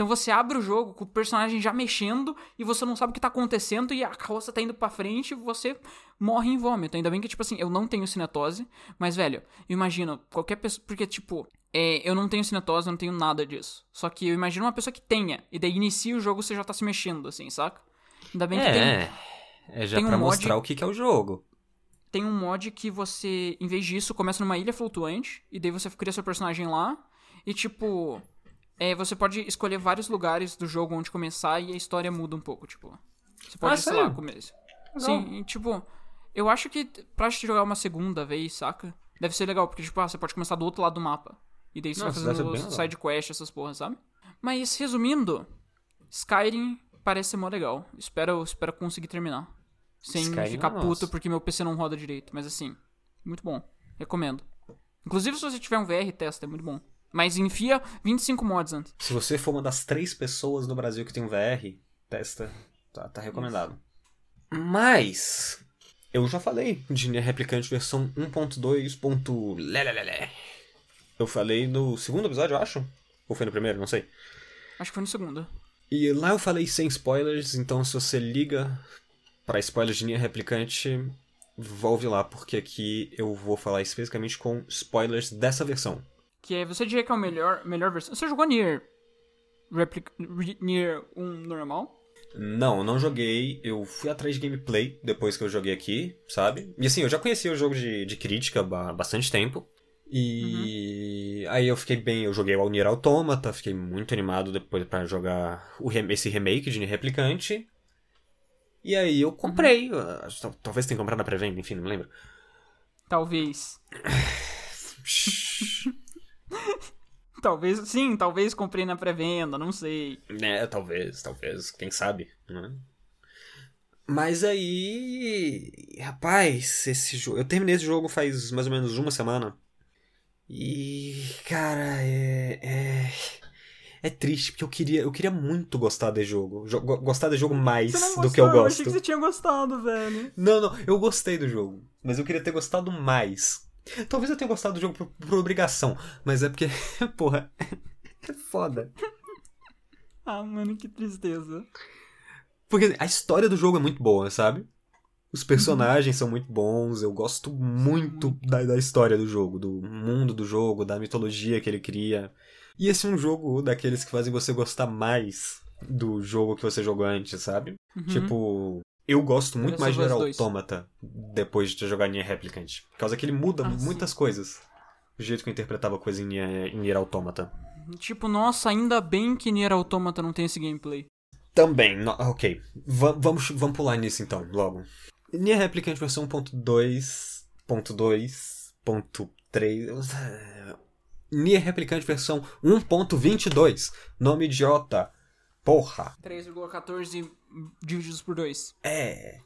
Então você abre o jogo com o personagem já mexendo e você não sabe o que tá acontecendo e a carroça tá indo pra frente e você morre em vômito. Ainda bem que, tipo assim, eu não tenho cinetose, mas, velho, eu imagino qualquer pessoa. Porque, tipo, é, eu não tenho cinetose, eu não tenho nada disso. Só que eu imagino uma pessoa que tenha, e daí inicia o jogo você já tá se mexendo, assim, saca? Ainda bem que tem. É, é já tem um pra mod- mostrar o que, que é o jogo. tem um mod que você, em vez disso, começa numa ilha flutuante, e daí você cria seu personagem lá, e tipo. É, você pode escolher vários lugares do jogo onde começar e a história muda um pouco, tipo. Você pode, Ah, sei lá, começar. Sim, e, tipo, eu acho que pra te jogar uma segunda vez, saca? Deve ser legal, porque, tipo, ah, você pode começar do outro lado do mapa. E daí você Nossa, vai fazendo side quest, essas porras, sabe? Mas, resumindo, Skyrim parece ser mó legal. Espero, espero conseguir terminar. Sem Skyrim ficar é puto massa. porque meu PC não roda direito. Mas assim, muito bom. Recomendo. Inclusive, se você tiver um VR, testa, é muito bom. Mas enfia 25 mods antes. Se você for uma das três pessoas no Brasil que tem um VR, testa. Tá, tá recomendado. Mas. Eu já falei de Replicante versão 1.2. ponto lelelele. Eu falei no segundo episódio, eu acho. Ou foi no primeiro, não sei. Acho que foi no segundo. E lá eu falei sem spoilers, então se você liga pra spoilers de Nier Replicante, volve lá, porque aqui eu vou falar especificamente com spoilers dessa versão. Que é, você diria que é a melhor, melhor versão. Você jogou Nier. Replic... Re- Nier 1 normal? Não, não joguei. Eu fui atrás de gameplay depois que eu joguei aqui, sabe? E assim, eu já conhecia o jogo de, de crítica há bastante tempo. E aí eu fiquei bem, eu joguei o Nier Automata, fiquei muito animado depois pra jogar o esse remake de Nier Replicante. E aí eu comprei, ah, tal- talvez tenha comprado na pré-venda, enfim, não me lembro. Talvez. [sighs] [laughs] [laughs] Talvez, sim, talvez comprei na pré-venda, não sei. É, talvez, talvez, quem sabe, né? Mas aí, rapaz, esse jogo, eu terminei esse jogo faz mais ou menos uma semana. E, cara, é é é triste porque eu queria, eu queria muito gostar desse jogo, Jo- go- gostar desse jogo mais do que eu gosto. achei que você tinha gostado, velho. Não, não, eu gostei do jogo, mas eu queria ter gostado mais. Talvez eu tenha gostado do jogo por, por obrigação, mas é porque, [laughs] porra, [laughs] é foda. Ah, mano, que tristeza. Porque a história do jogo é muito boa, sabe? Os personagens são muito bons, eu gosto muito da, da história do jogo, do mundo do jogo, da mitologia que ele cria. E esse é um jogo daqueles que fazem você gostar mais do jogo que você jogou antes, sabe? Uhum. Tipo, eu gosto muito Last mais de of Us Nier 2. Automata depois de jogar Nier Replicant. Por causa que ele muda Ah, sim. muitas coisas. O jeito que eu interpretava coisa em Nier, em Nier Automata. Tipo, nossa, ainda bem que Nier Automata não tem esse gameplay. Também, no- ok. Va- vamos, vamos pular nisso então, logo. Nier Replicant versão 1.2.2.3. Nier Replicant versão 1.22. Nome idiota. Porra. 3,14 divididos por 2. É.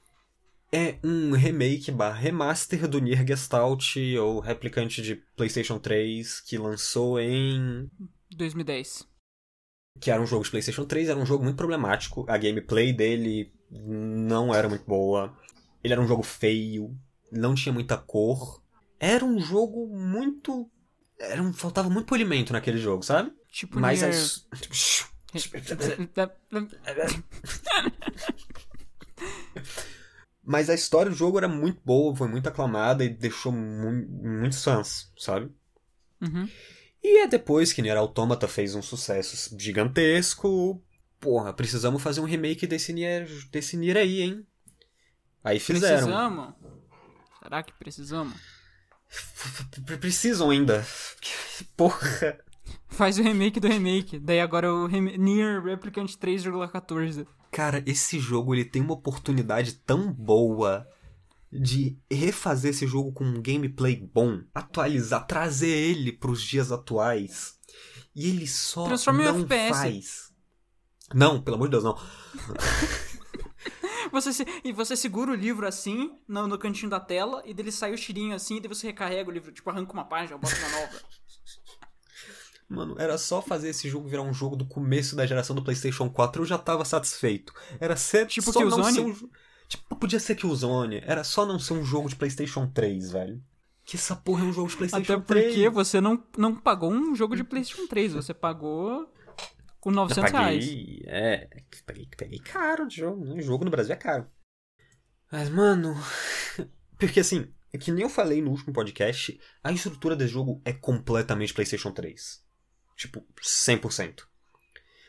É um remake barra remaster do Nier Gestalt, ou replicante de PlayStation 3, que lançou em 2010. que era um jogo de PlayStation 3, era um jogo muito problemático. A gameplay dele não era muito boa. Ele era um jogo feio, não tinha muita cor. Era um jogo muito. Era um, faltava muito polimento naquele jogo, sabe? Tipo, Mas. Nier... his- [laughs] [laughs] Mas a história do jogo era muito boa, foi muito aclamada e deixou mu muitos fãs, sabe? Uhum. E é depois que Nier Automata fez um sucesso gigantesco, porra, precisamos fazer um remake desse Nier, desse Nier aí, hein? Aí fizeram. Precisamos? Será que precisamos? Precisam ainda. [laughs] Porra. Faz o remake do remake. Daí agora o rem... Nier Replicant 3,14. Cara, esse jogo ele tem uma oportunidade tão boa de refazer esse jogo com um gameplay bom, atualizar, trazer ele pros dias atuais. E ele só Transforma não FPS. faz. Não, pelo amor de Deus, não. [laughs] Você se... E você segura o livro assim, no, no cantinho da tela, e dele sai o tirinho assim, e daí você recarrega o livro, tipo, arranca uma página, bota uma nova. Mano, era só fazer esse jogo virar um jogo do começo da geração do PlayStation 4, eu já tava satisfeito. Era ser Tipo só não Killzone? ser um Tipo, podia ser Killzone, era só não ser um jogo de PlayStation 3, velho. Que essa porra é um jogo de PlayStation Até 3. porque você não, não pagou um jogo de PlayStation 3, você pagou com Eu 900 reais. paguei, é, peguei, peguei caro de jogo, né? Jogo no Brasil é caro. Mas, mano, [laughs] porque assim, é que nem eu falei no último podcast, a estrutura desse jogo é completamente PlayStation 3. Tipo, 100%.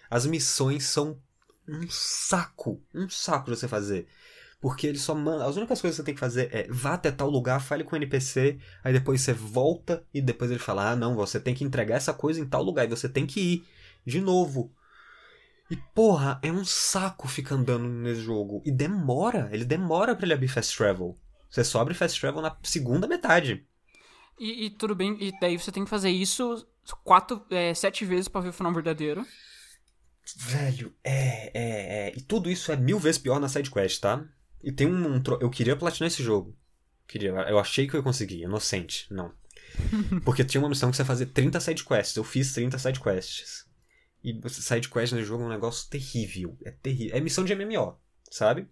As missões são um saco, um saco de você fazer. Porque ele só manda. As únicas coisas que você tem que fazer é vá até tal lugar, fale com o NPC, aí depois você volta e depois ele fala: ah, não, você tem que entregar essa coisa em tal lugar e você tem que ir de novo. E porra, é um saco ficar andando nesse jogo. E demora, ele demora pra ele abrir Fast Travel. Você só abre Fast Travel na segunda metade. E, e tudo bem, e daí você tem que fazer isso quatro, é, sete vezes pra ver o final verdadeiro. Velho, é, é, é. E tudo isso é mil vezes pior na sidequest, tá? E tem um. um tro- eu queria platinar esse jogo. Queria. Eu achei que eu ia conseguir. Inocente. Não. [laughs] Porque tinha uma missão que você ia fazer 30 sidequests. Eu fiz 30 sidequests. E sidequest nesse jogo é um negócio terrível. É terrível. É missão de MMO, sabe?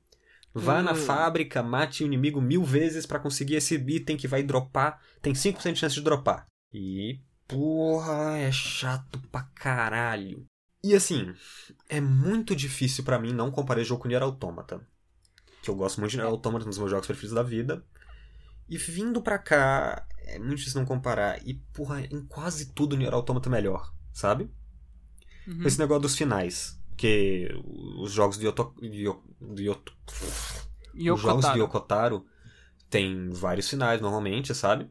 Vá na Hum. fábrica, mate o inimigo mil vezes pra conseguir esse item que vai dropar. Tem 5% de chance de dropar. E. Porra, é chato pra caralho. E assim, é muito difícil pra mim não comparar esse jogo com Nier Automata. Que eu gosto muito de Nier Automata, um dos meus jogos preferidos da vida. E vindo pra cá, é muito difícil não comparar. E, porra, em quase tudo Nier Automata é melhor, sabe? Uhum. Esse negócio dos finais. Que os jogos de Yoto... Yo- de Yoto- E o os jogos de Kotaro. Yokotaro tem vários finais normalmente, sabe?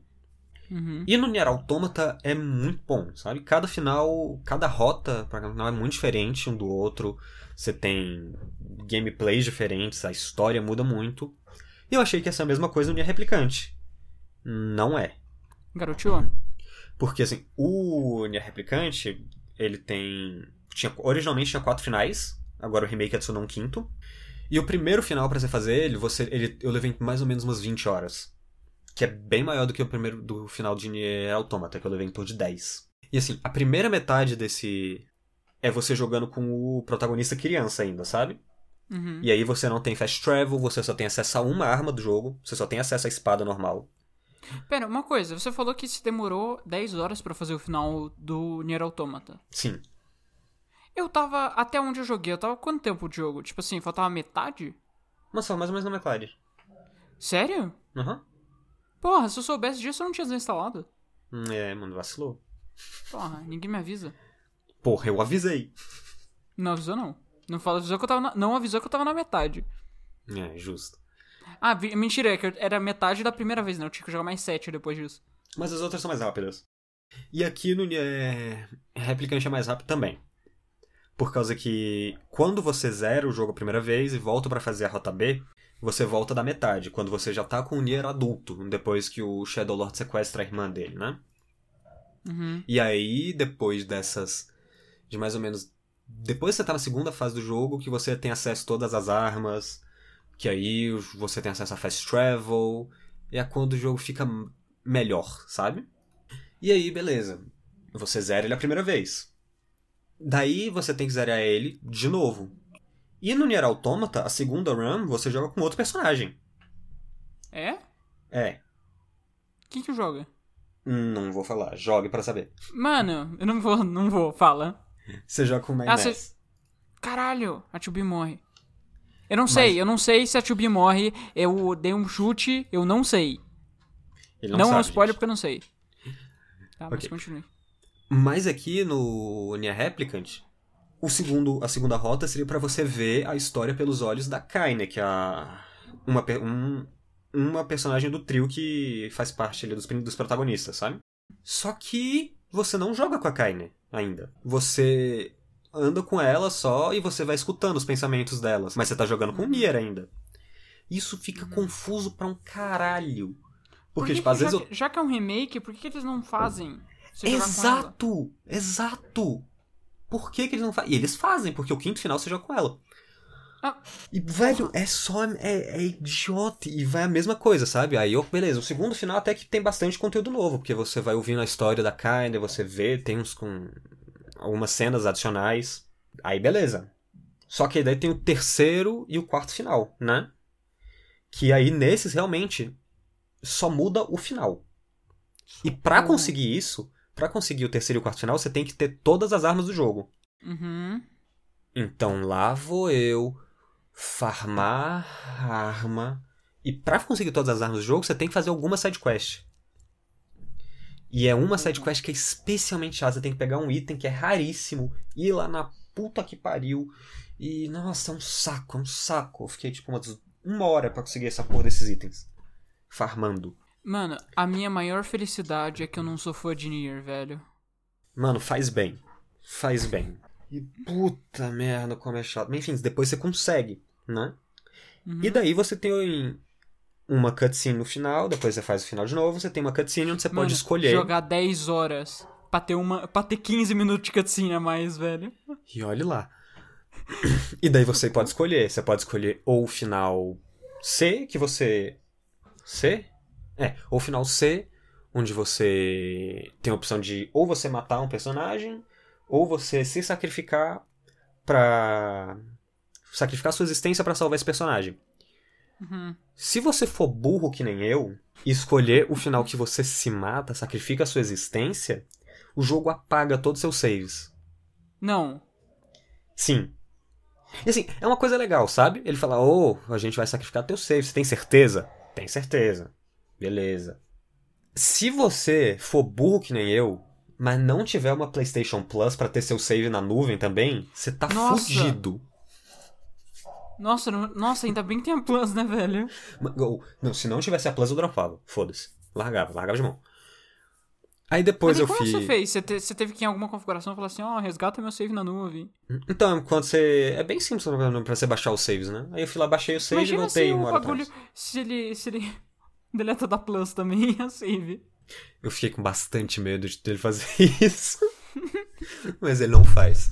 Uhum. E no Nier Automata é muito bom, sabe? Cada final, cada rota para cada final é muito diferente um do outro. Você tem gameplays diferentes, a história muda muito. E eu achei que ia ser a mesma coisa no Nier Replicante. Não é. Garotinho? Porque assim, o Nier Replicante, ele tem. Tinha, originalmente tinha quatro finais, agora o remake adicionou um quinto. E o primeiro final pra você fazer ele, você, ele, eu levei mais ou menos umas 20 horas. Que é bem maior do que o primeiro do final de Nier Automata, que eu levei em torno de 10. E assim, a primeira metade desse. É você jogando com o protagonista criança ainda, sabe? Uhum. E aí você não tem fast travel, você só tem acesso a uma arma do jogo, você só tem acesso à espada normal. Pera, uma coisa, você falou que se demorou 10 horas pra fazer o final do Nier Automata. Sim. Eu tava, até onde eu joguei, eu tava quanto tempo de jogo? Tipo assim, faltava metade? Mas só mais ou menos na metade. Sério? Aham. Porra, se eu soubesse disso eu não tinha desinstalado. Hum, É, mano, vacilou. Porra, ninguém me avisa. Porra, eu avisei. Não avisou não. Não fala, avisou que eu tava na, não avisou que eu tava na metade. É, justo. Ah, vi- mentira, é que era metade da primeira vez, né? Eu tinha que jogar mais sete depois disso. Mas as outras são mais rápidas. E aqui no é, Replicante é mais rápido também. Por causa que quando você zera o jogo a primeira vez e volta pra fazer a rota B, você volta da metade, quando você já tá com o Nier adulto, depois que o Shadow Lord sequestra a irmã dele, né? Uhum. E aí, depois dessas. De mais ou menos. Depois você tá na segunda fase do jogo, que você tem acesso a todas as armas. Que aí você tem acesso a fast travel. E é quando o jogo fica melhor, sabe? E aí, beleza. Você zera ele a primeira vez. Daí você tem que zerar ele de novo. E no Nier Automata, a segunda run, você joga com outro personagem. É? É. Quem que joga? Não vou falar. Jogue pra saber. Mano, eu não vou, não vou, fala. Você joga com o Ah, cê- Caralho, a Tubi morre. Eu não sei, eu não sei se a Tubi morre. Eu dei um chute, eu não sei. Ele Não, não, é um sabe, spoiler gente. porque eu não sei. Tá, mas Ok. continue. Mas aqui no Nier Replicant, o segundo, a segunda rota seria pra você ver a história pelos olhos da Kaine, que é a, uma, um- uma personagem do trio que faz parte ali dos, dos protagonistas, sabe? Só que você não joga com a Kaine ainda. Você anda com ela só e você vai escutando os pensamentos delas, mas você tá jogando com o Nier ainda. Isso fica confuso pra um caralho. Por Porque, que tipo, às vezes já, eu que- já que é um remake, por que, que eles não fazem? Exato! Exato! Por que, que eles não fazem? E eles fazem, porque o quinto final você joga com ela. Ah. E, velho, é só. É, é idiota. E vai a mesma coisa, sabe? Aí, eu, beleza. O segundo final até que tem bastante conteúdo novo, porque você vai ouvindo a história da Kaine, você vê, tem uns com. algumas cenas adicionais. Aí, beleza. Só que daí tem o terceiro e o quarto final, né? Que aí, nesses, realmente, só muda o final. E pra Socorro. conseguir isso, pra conseguir o terceiro e o quarto final, você tem que ter todas as armas do jogo. Uhum. Então lá vou eu farmar arma. E pra conseguir todas as armas do jogo, você tem que fazer alguma sidequest. E é uma sidequest que é especialmente chata. Você tem que pegar um item que é raríssimo, ir lá na puta que pariu. E, nossa, é um saco, é um saco. Eu fiquei tipo umas uma hora pra conseguir essa porra desses itens. Farmando. Mano, a minha maior felicidade é que eu não sou fã de Nier, velho. Mano, faz bem. Faz bem. E puta merda, como é chato. Mas, enfim, depois você consegue, né? E daí você tem uma cutscene no final, depois você faz o final de novo, você tem uma cutscene onde você Mano, pode escolher. Jogar 10 horas pra ter, uma, pra ter 15 minutos de cutscene a mais, velho. E olhe lá. [coughs] E daí você pode escolher. Você pode escolher ou o final C, que você. C? É, ou final C, onde você tem a opção de ou você matar um personagem, ou você se sacrificar pra. sacrificar sua existência pra salvar esse personagem. Uhum. Se você for burro que nem eu, e escolher o final que você se mata, sacrifica a sua existência, o jogo apaga todos os seus saves. Não. Sim. E assim, é uma coisa legal, sabe? Ele fala, ô, a gente vai sacrificar teu save, você tem certeza? Tem certeza. Beleza. Se você for burro que nem eu, mas não tiver uma PlayStation Plus pra ter seu save na nuvem também, você tá Nossa. fudido. Nossa, nossa, ainda bem que tem a Plus, né, velho? Não, se não tivesse a Plus, eu dropava. Foda-se. Largava, largava de mão. Aí depois Mas e eu como fiz. você fez? Você, te- você teve que ir em alguma configuração falar assim, ó, resgata meu save na nuvem. Então, quando você. É bem simples pra você baixar os saves, né? Aí eu fui lá, baixei o save e Imagina voltei se uma bagulho. atrás. Se ele. Se ele deleta da Plus também [laughs] a save. Eu fiquei com bastante medo de dele fazer [laughs] isso. Mas ele não faz.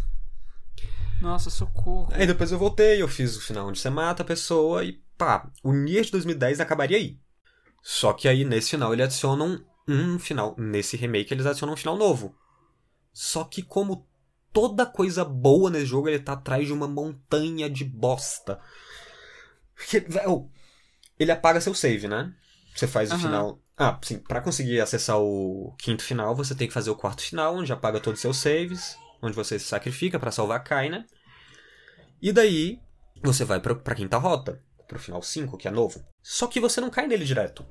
Nossa, socorro. Aí depois eu voltei, eu fiz o final onde você mata a pessoa e pá, o Nier de 2010 acabaria aí. Só que aí nesse final eles adicionam um final. Nesse remake eles adicionam um final novo. Só que como toda coisa boa nesse jogo, ele tá atrás de uma montanha de bosta. Porque, véu, ele apaga seu save, né? Você faz o Aham. final. Ah, sim, pra conseguir acessar o quinto final, você tem que fazer o quarto final, onde apaga todos os seus saves, onde você se sacrifica pra salvar a Kaina. E daí, você vai pra, pra quinta rota, pro final 5, que é novo. Só que você não cai nele direto.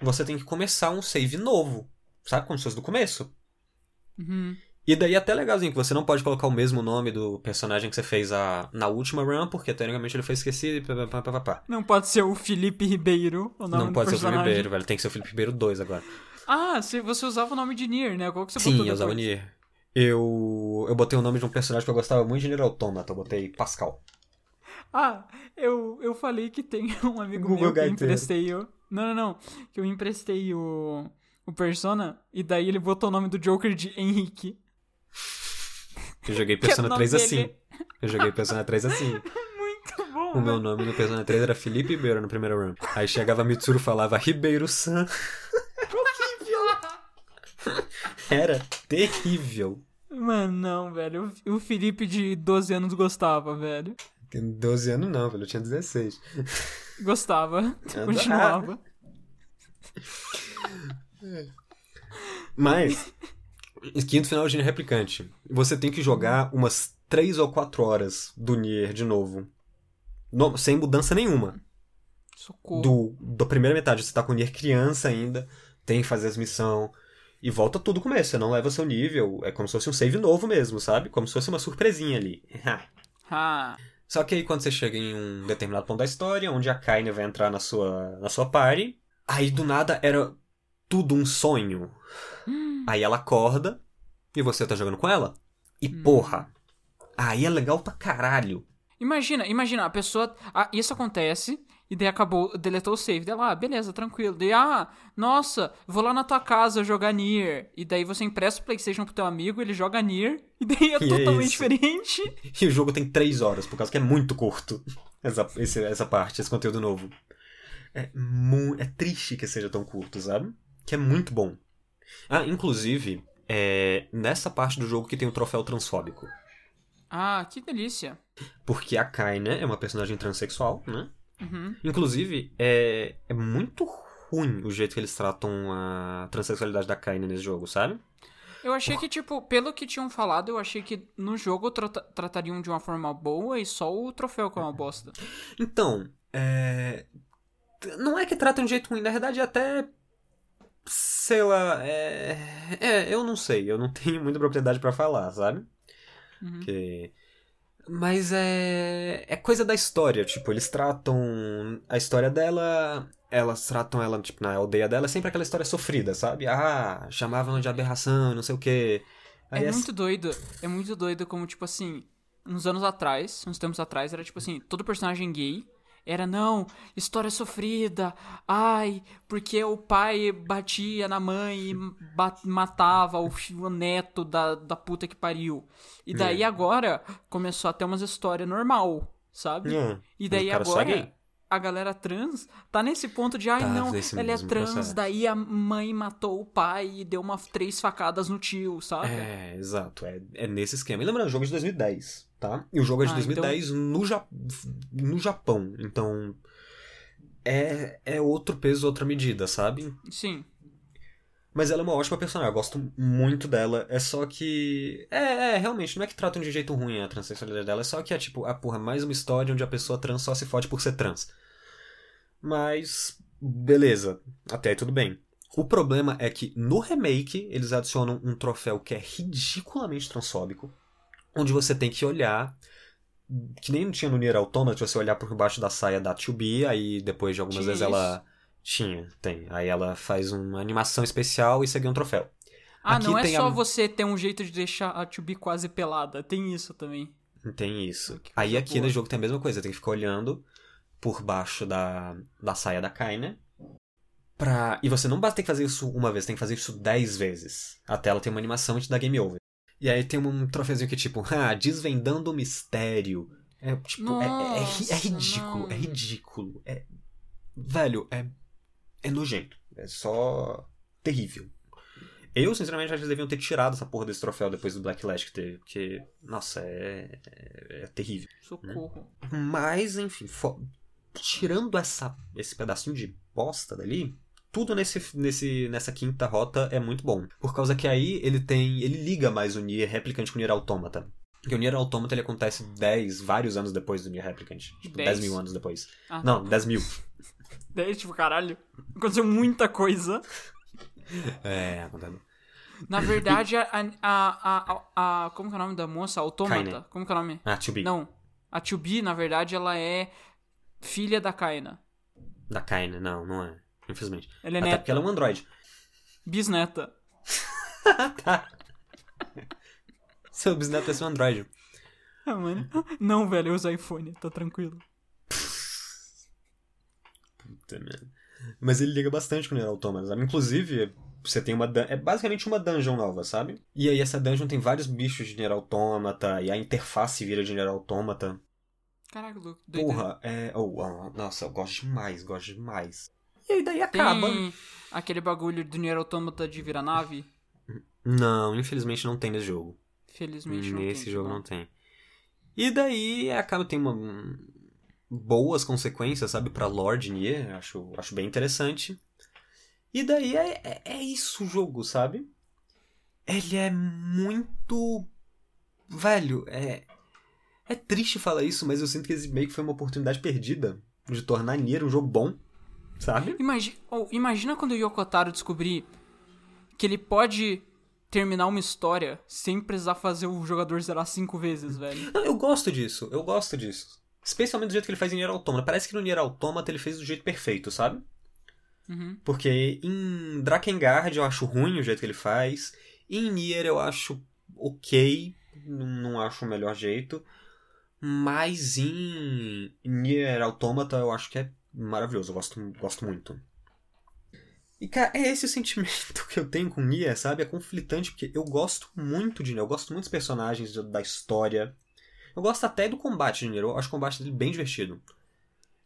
Você tem que começar um save novo. Sabe como se fosse do começo? Uhum. E daí é até legalzinho que você não pode colocar o mesmo nome do personagem que você fez a, na última run, porque tecnicamente ele foi esquecido e pá, pá, pá, pá. Não pode ser o Felipe Ribeiro, o nome Não pode ser o Felipe personagem. Ribeiro, velho. Tem que ser o Felipe Ribeiro 2 agora. Ah, você usava o nome de Nier, né? Qual que você Sim, botou eu usava? Nier. Eu, eu botei o nome de um personagem que eu gostava muito de Nier Automata. Eu botei Pascal. Ah, eu, eu falei que tem [laughs] um amigo Google meu que eu Gaiteiro. emprestei o... Não, não, não. Que eu emprestei o, o Persona e daí ele botou o nome do Joker de Henrique. Eu joguei [laughs] é Persona nome 3 assim. dele. Eu joguei Persona 3 assim. [laughs] Muito bom, O meu velho. nome no Persona 3 era Felipe Ribeiro no primeiro run. Aí chegava Mitsuru e falava Ribeiro-san. [laughs] Era terrível. Mano, não, velho. O Felipe de 12 anos gostava, velho. 12 anos não, velho. Eu tinha 16. Gostava. Adorava. Continuava. Mas, quinto final de Nier Replicante. Você tem que jogar umas 3 ou 4 horas do Nier de novo. No- sem mudança nenhuma. Socorro. Do, da primeira metade, você tá com o Nier criança ainda, tem que fazer as missões. E volta tudo do começo, você não leva seu nível. É como se fosse um save novo mesmo, sabe? Como se fosse uma surpresinha ali. [laughs] Ah, Só que aí quando você chega em um determinado ponto da história, onde a Kaine vai entrar na sua, na sua party, aí do nada era tudo um sonho. Aí ela acorda e você tá jogando com ela. E porra, aí é legal pra caralho. Imagina, imagina, a pessoa. ah, isso acontece, e daí acabou, deletou o save. Daí ela, ah, beleza, tranquilo. Daí, ah, nossa, vou lá na tua casa jogar Nier. E daí você empresta o PlayStation pro teu amigo, ele joga Nier, e daí é [laughs] E é totalmente isso. diferente. E o jogo tem 3 horas, por causa que é muito curto. Essa, esse- essa parte, esse conteúdo novo. É, mu é triste que seja tão curto, sabe? Que é muito bom. Ah, inclusive, é nessa parte do jogo que tem o troféu transfóbico. Ah, que delícia. Porque a Kaine é uma personagem transexual, né? Uhum. Inclusive, é, é muito ruim o jeito que eles tratam a transexualidade da Kaine nesse jogo, sabe? Eu achei que, tipo, pelo que tinham falado, eu achei que no jogo trata- tratariam de uma forma boa e só o troféu que é uma bosta. Então, é... Não é que tratam de um jeito ruim, na verdade é até... Sei lá, é... é... eu não sei, eu não [laughs] tenho muita propriedade pra falar, sabe? Uhum. Porque... Mas é. É coisa da história. Tipo, eles tratam a história dela. Elas tratam ela, tipo, na aldeia dela, é sempre aquela história sofrida, sabe? Ah, chamavam de aberração, não sei o quê. Aí é muito doido. É muito doido como, tipo assim, uns anos atrás, uns tempos atrás, era tipo assim, todo personagem gay era, não, história sofrida, ai, porque o pai batia na mãe e matava o, o neto da, da puta que pariu. E daí É. agora começou a ter umas histórias normal, sabe? É, E daí agora. A galera trans tá nesse ponto de, ai Tá não, ela é trans, processo. daí a mãe matou o pai e deu uma, três facadas no tio, sabe? É, exato. É, é nesse esquema. E lembrando, o jogo é de 2010, tá? E o jogo é de Ah, então- 2010 no, ja no Japão. Então. É, é outro peso, outra medida, sabe? Sim. Mas ela é uma ótima personagem, eu gosto muito dela. É só que. É, é, realmente, não é que tratam de jeito ruim a transexualidade dela, é só que é tipo, ah, porra, mais uma história onde a pessoa trans só se fode por ser trans. Mas. Beleza, até aí tudo bem. O problema é que no remake eles adicionam um troféu que é ridiculamente transfóbico, onde você tem que olhar. Que nem tinha no Nier Automata, você olhar por baixo da saia da 2B, aí depois de algumas Tinha vezes ela. Tinha, tem. Aí ela faz uma animação especial e você ganha um troféu. Ah, Aqui não é só a- você ter um jeito de deixar a Tubi quase pelada. Tem isso também. Tem isso. Que Aí aqui boa. no jogo tem a mesma coisa, tem que ficar olhando por baixo da, da saia da Kaina. Pra... E você não basta ter que fazer isso uma vez, tem que fazer isso dez vezes. Até ela ter uma animação e te dar game over. E aí tem um troféuzinho que tipo, [laughs] ah, desvendando o mistério. É tipo, é- é, é é Nossa, ridículo, não. é ridículo. É... Velho, é, é nojento. É só terrível. Eu, sinceramente, acho que eles deviam ter tirado essa porra desse troféu depois do Blacklash que teve, porque, nossa, é, é, é terrível. Socorro. Mas, enfim, fo- tirando essa, esse pedacinho de bosta dali, tudo nesse, nesse, nessa quinta rota é muito bom. Por causa que aí ele tem. ele liga mais o Nier Replicant com o Nier Automata. Porque o Nier Automata ele acontece 10, vários anos depois do Nier Replicant. Tipo, 10 10? mil anos depois. Ah, Não, 10 mil. Daí, tipo, caralho. Aconteceu muita coisa. [laughs] É, acontece. Na verdade, a. a, a, a, a- como que é o nome da moça? A Autômata? Kaine. Como que é o nome? Ah, to be. Não. A Tubi, na verdade, ela é filha da Kaina. Da Kaine, não, não é. Infelizmente. Ela é Até neta. porque ela é um android. Bisneta. [laughs] tá. Seu bisneto é seu android. Ah, mano. Não, velho, eu uso iPhone, tá tranquilo. Puta merda. Mas ele liga bastante com o Nier sabe? Inclusive, você tem uma... É basicamente uma dungeon nova, sabe? E aí essa dungeon tem vários bichos de Nier Automata, e a interface vira de Nier Automata. Caraca, Lu, doideira. Porra, é... Oh, oh, nossa, eu gosto demais, gosto demais. E aí daí acaba. Tem aquele bagulho do Nier Automata de virar nave? Não, infelizmente não tem nesse jogo. Felizmente não Nesse tem. jogo tá bom. não tem. E daí acaba tem uma um, boas consequências, sabe, pra Lord Nier, acho, acho bem interessante. E daí é, é, é isso o jogo, sabe? Ele é muito velho, é é triste falar isso, mas eu sinto que esse meio que foi uma oportunidade perdida de tornar Nier um jogo bom, sabe? Imagi oh, imagina quando o Yokotaro descobrir que ele pode terminar uma história sem precisar fazer o jogador zerar cinco vezes, velho. Não, eu gosto disso, eu gosto disso. Especialmente do jeito que ele faz em Nier Automata. Parece que no Nier Automata ele fez do jeito perfeito, sabe? Uhum. Porque em Drakengard eu acho ruim o jeito que ele faz. Em Nier eu acho ok, não, não acho o melhor jeito. Mas em Nier Automata eu acho que é maravilhoso, eu gosto, gosto muito. E, cara, é esse o sentimento [laughs] que eu tenho com Nier, sabe? É conflitante, porque eu gosto muito de Nier, eu gosto muito dos personagens, da história. Eu gosto até do combate de Nier, eu acho o combate dele bem divertido.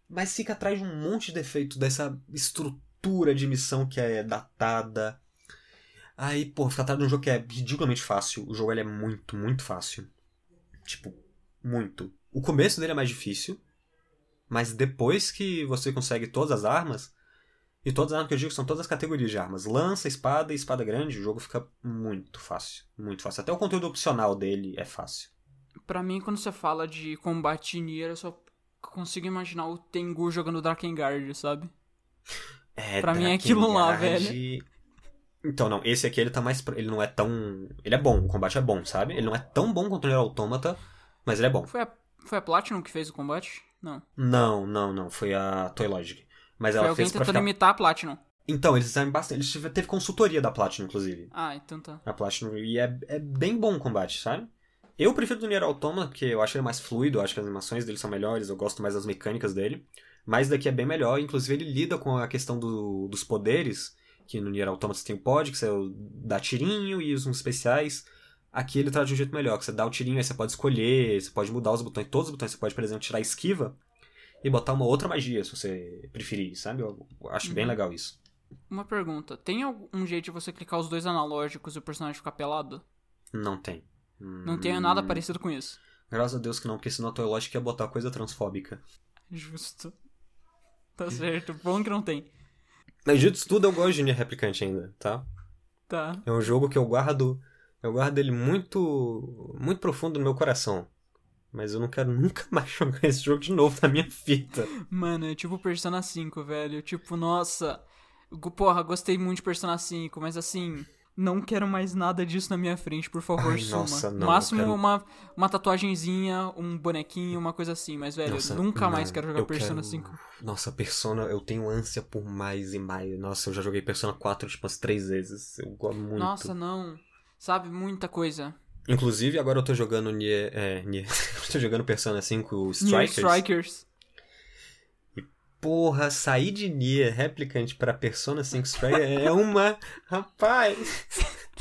Mas fica atrás de um monte de defeito dessa estrutura de missão que é datada. Aí, pô, fica atrás de um jogo que é ridiculamente fácil. O jogo ele é muito, muito fácil. Tipo, muito. O começo dele é mais difícil. Mas depois que você consegue todas as armas, e todas as armas que eu digo são todas as categorias de armas. Lança, espada e espada grande, o jogo fica muito fácil. Muito fácil. Até o conteúdo opcional dele é fácil. Pra mim, quando você fala de combate em Nier, eu só consigo imaginar o Tengu jogando Drakengard, sabe? É, Pra mim é aquilo lá, Drakengard- Então, não, esse aqui ele tá mais. Ele não é tão. Ele é bom, o combate é bom, sabe? Ele não é tão bom quanto o Nier Automata, Mas ele é bom. Foi a, foi a Platinum que fez o combate? Não. Não, não, não. Foi a Toy Logic. Mas Foi ela alguém fez tentando ficar... imitar a Platinum. Então, eles fizeram bastante. Eles tive- teve consultoria da Platinum, inclusive. Ah, então tá. A Platinum. E é, é bem bom o combate, sabe? Eu prefiro do Nier Automata, porque eu acho ele mais fluido, eu acho que as animações dele são melhores, eu gosto mais das mecânicas dele. Mas daqui é bem melhor, inclusive ele lida com a questão do- dos poderes, que no Nier Automata você tem o pod, que você dá tirinho e os uns especiais. Aqui ele traz de um jeito melhor, que você dá o tirinho, aí você pode escolher, você pode mudar os botões, todos os botões, você pode, por exemplo, tirar a esquiva e botar uma outra magia, se você preferir, sabe? Eu acho bem Uhum. legal isso. Uma pergunta. Tem algum jeito de você clicar os dois analógicos e o personagem ficar pelado? Não tem. Não tem nada Hum, parecido com isso. Graças a Deus que não, porque senão a tua lógica ia botar coisa transfóbica. Justo. Tá certo. Bom que não tem. Isso tudo, eu gosto de Replicante ainda, tá? Tá. É um jogo que eu guardo. Eu guardo ele muito. muito profundo no meu coração. Mas eu não quero [laughs] nunca mais jogar esse jogo de novo na minha vida. Mano, é tipo Persona 5, velho. Tipo, nossa. Porra, gostei muito de Persona 5, mas assim. Não quero mais nada disso na minha frente, por favor, Ai, suma. nossa, não, máximo quero- uma, uma tatuagenzinha, um bonequinho, uma coisa assim. Mas, velho, Nossa, nunca mais não, quero jogar Persona quero- 5. Nossa, Persona, eu tenho ânsia por mais e mais. Nossa, eu já joguei Persona 4 tipo umas três vezes. Eu gosto muito. Nossa, não. Sabe, muita coisa. Inclusive, agora eu tô jogando Nier. É, Nier. [laughs] eu tô jogando Persona 5 New Strikers. Strikers. Porra, sair de Nier Replicante pra Persona 5 Strikers é uma. [laughs] Rapaz!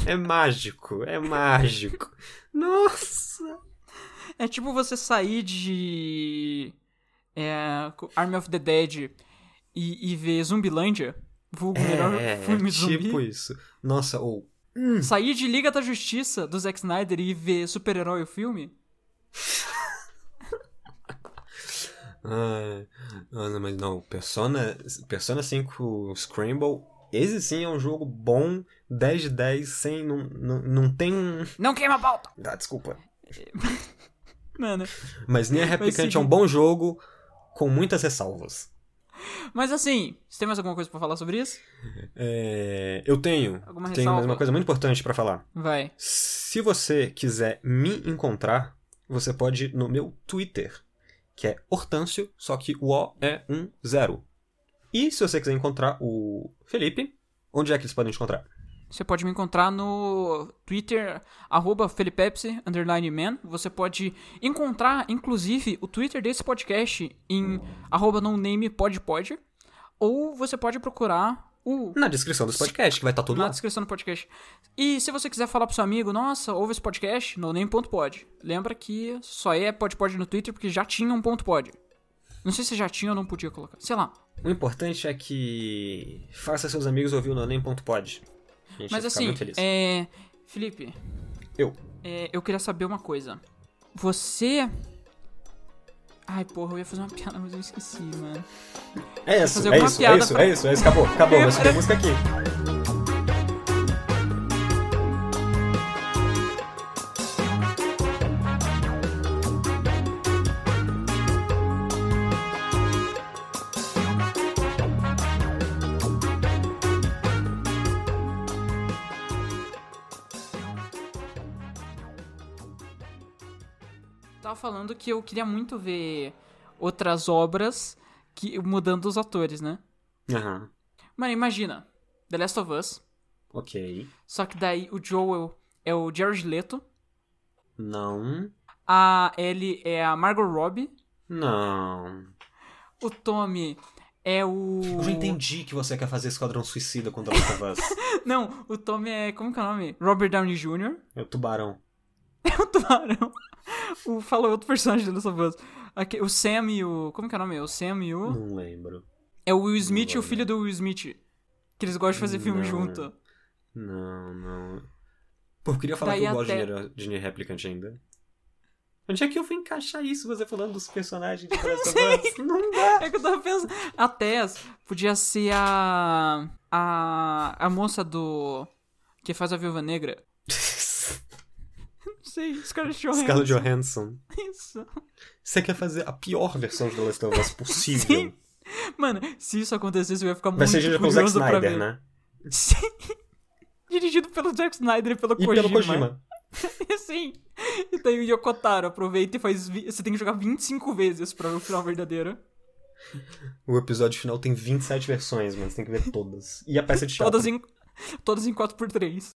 É mágico, é mágico. Nossa! É tipo você sair de. É, Army of the Dead e, e ver Zumbilândia. Vulgo melhor É, filme é de zumbi. tipo isso. Nossa, ou. Sair de Liga da Justiça do Zack Snyder e ver super-herói o filme? Ah, não, mas não, Persona, Persona 5 Scramble, esse sim é um jogo bom, 10 de 10, sem. Não, não, não tem. Não queima a pauta! Ah, desculpa. [laughs] Mano. Mas Nier Replicante é um bom jogo com muitas ressalvas. Mas assim, você tem mais alguma coisa pra falar sobre isso? É, eu tenho. Alguma Tenho mais uma coisa muito importante pra falar. Vai. Se você quiser me encontrar, você pode ir no meu Twitter, que é Hortâncio, só que o O é um zero. E se você quiser encontrar o Felipe, onde é que eles podem te encontrar? Você pode me encontrar no Twitter, arroba felipepsi, underline man. Você pode encontrar, inclusive, o Twitter desse podcast em arroba nonamepodpod. Ou você pode procurar o Na descrição desse podcast, que vai estar tudo na lá. descrição do podcast. E se você quiser falar pro seu amigo, nossa, ouve esse podcast, noname.pod. Lembra que só é podpod no Twitter porque já tinha um ponto pod. Não sei se já tinha ou não podia colocar. Sei lá. O importante é que faça seus amigos ouvir o nonem.pod. Gente Mas assim, é. Felipe, Eu. é, eu queria saber uma coisa. Você. Ai, porra, eu ia fazer uma [laughs] piada, mas eu esqueci, mano. É isso, é isso, é isso, é isso, é isso, acabou, acabou, vai subir a música aqui. Tava falando que eu queria muito ver outras obras que mudando os atores, né? Aham, Mano, imagina. The Last of Us. ok. Só que daí o Joel é o Jared Leto. Não, A Ellie é a Margot Robbie. não. O Tommy é o. Eu já entendi que você quer fazer Esquadrão Suicida contra Last of Us. [laughs] Não, o Tommy é. Como que é o nome? Robert Downey Jr. É o tubarão. [laughs] É o Tubarão. [laughs] O, falou outro personagem do Last of Us. Aqui, o Sam e o. Como que é o nome? O Sam e o. Não lembro. É o Will Smith e o filho do Will Smith. Que eles gostam de fazer filme Não. junto. Não, não. Pô, eu queria falar Daí que eu gosto até- Nier- de Nier Replicant ainda. Onde é que eu vou encaixar isso, você falando dos personagens de Last of? Não dá. É que eu tava pensando. A Tess podia ser a. A. A moça do. Que faz a Viúva Negra. Sei, Scarlett [laughs] Johansson. Scarlett Johansson. Isso. Você quer fazer a pior versão de The Last of Us possível. Sim. Mano, se isso acontecesse, eu ia ficar Vai muito ser dirigido pelo Zack curioso Snyder, ver. né? [laughs] Sim. Dirigido pelo Zack Snyder e pelo E Kojima. pelo Kojima. [laughs] sim. E tem o Yokotaro, aproveita e faz. vi- Você tem que jogar 25 vezes pra ver o final verdadeiro. O episódio final tem 27 versões, mas tem que ver todas. E a peça de teatro. Todas em. Todas em 4x3.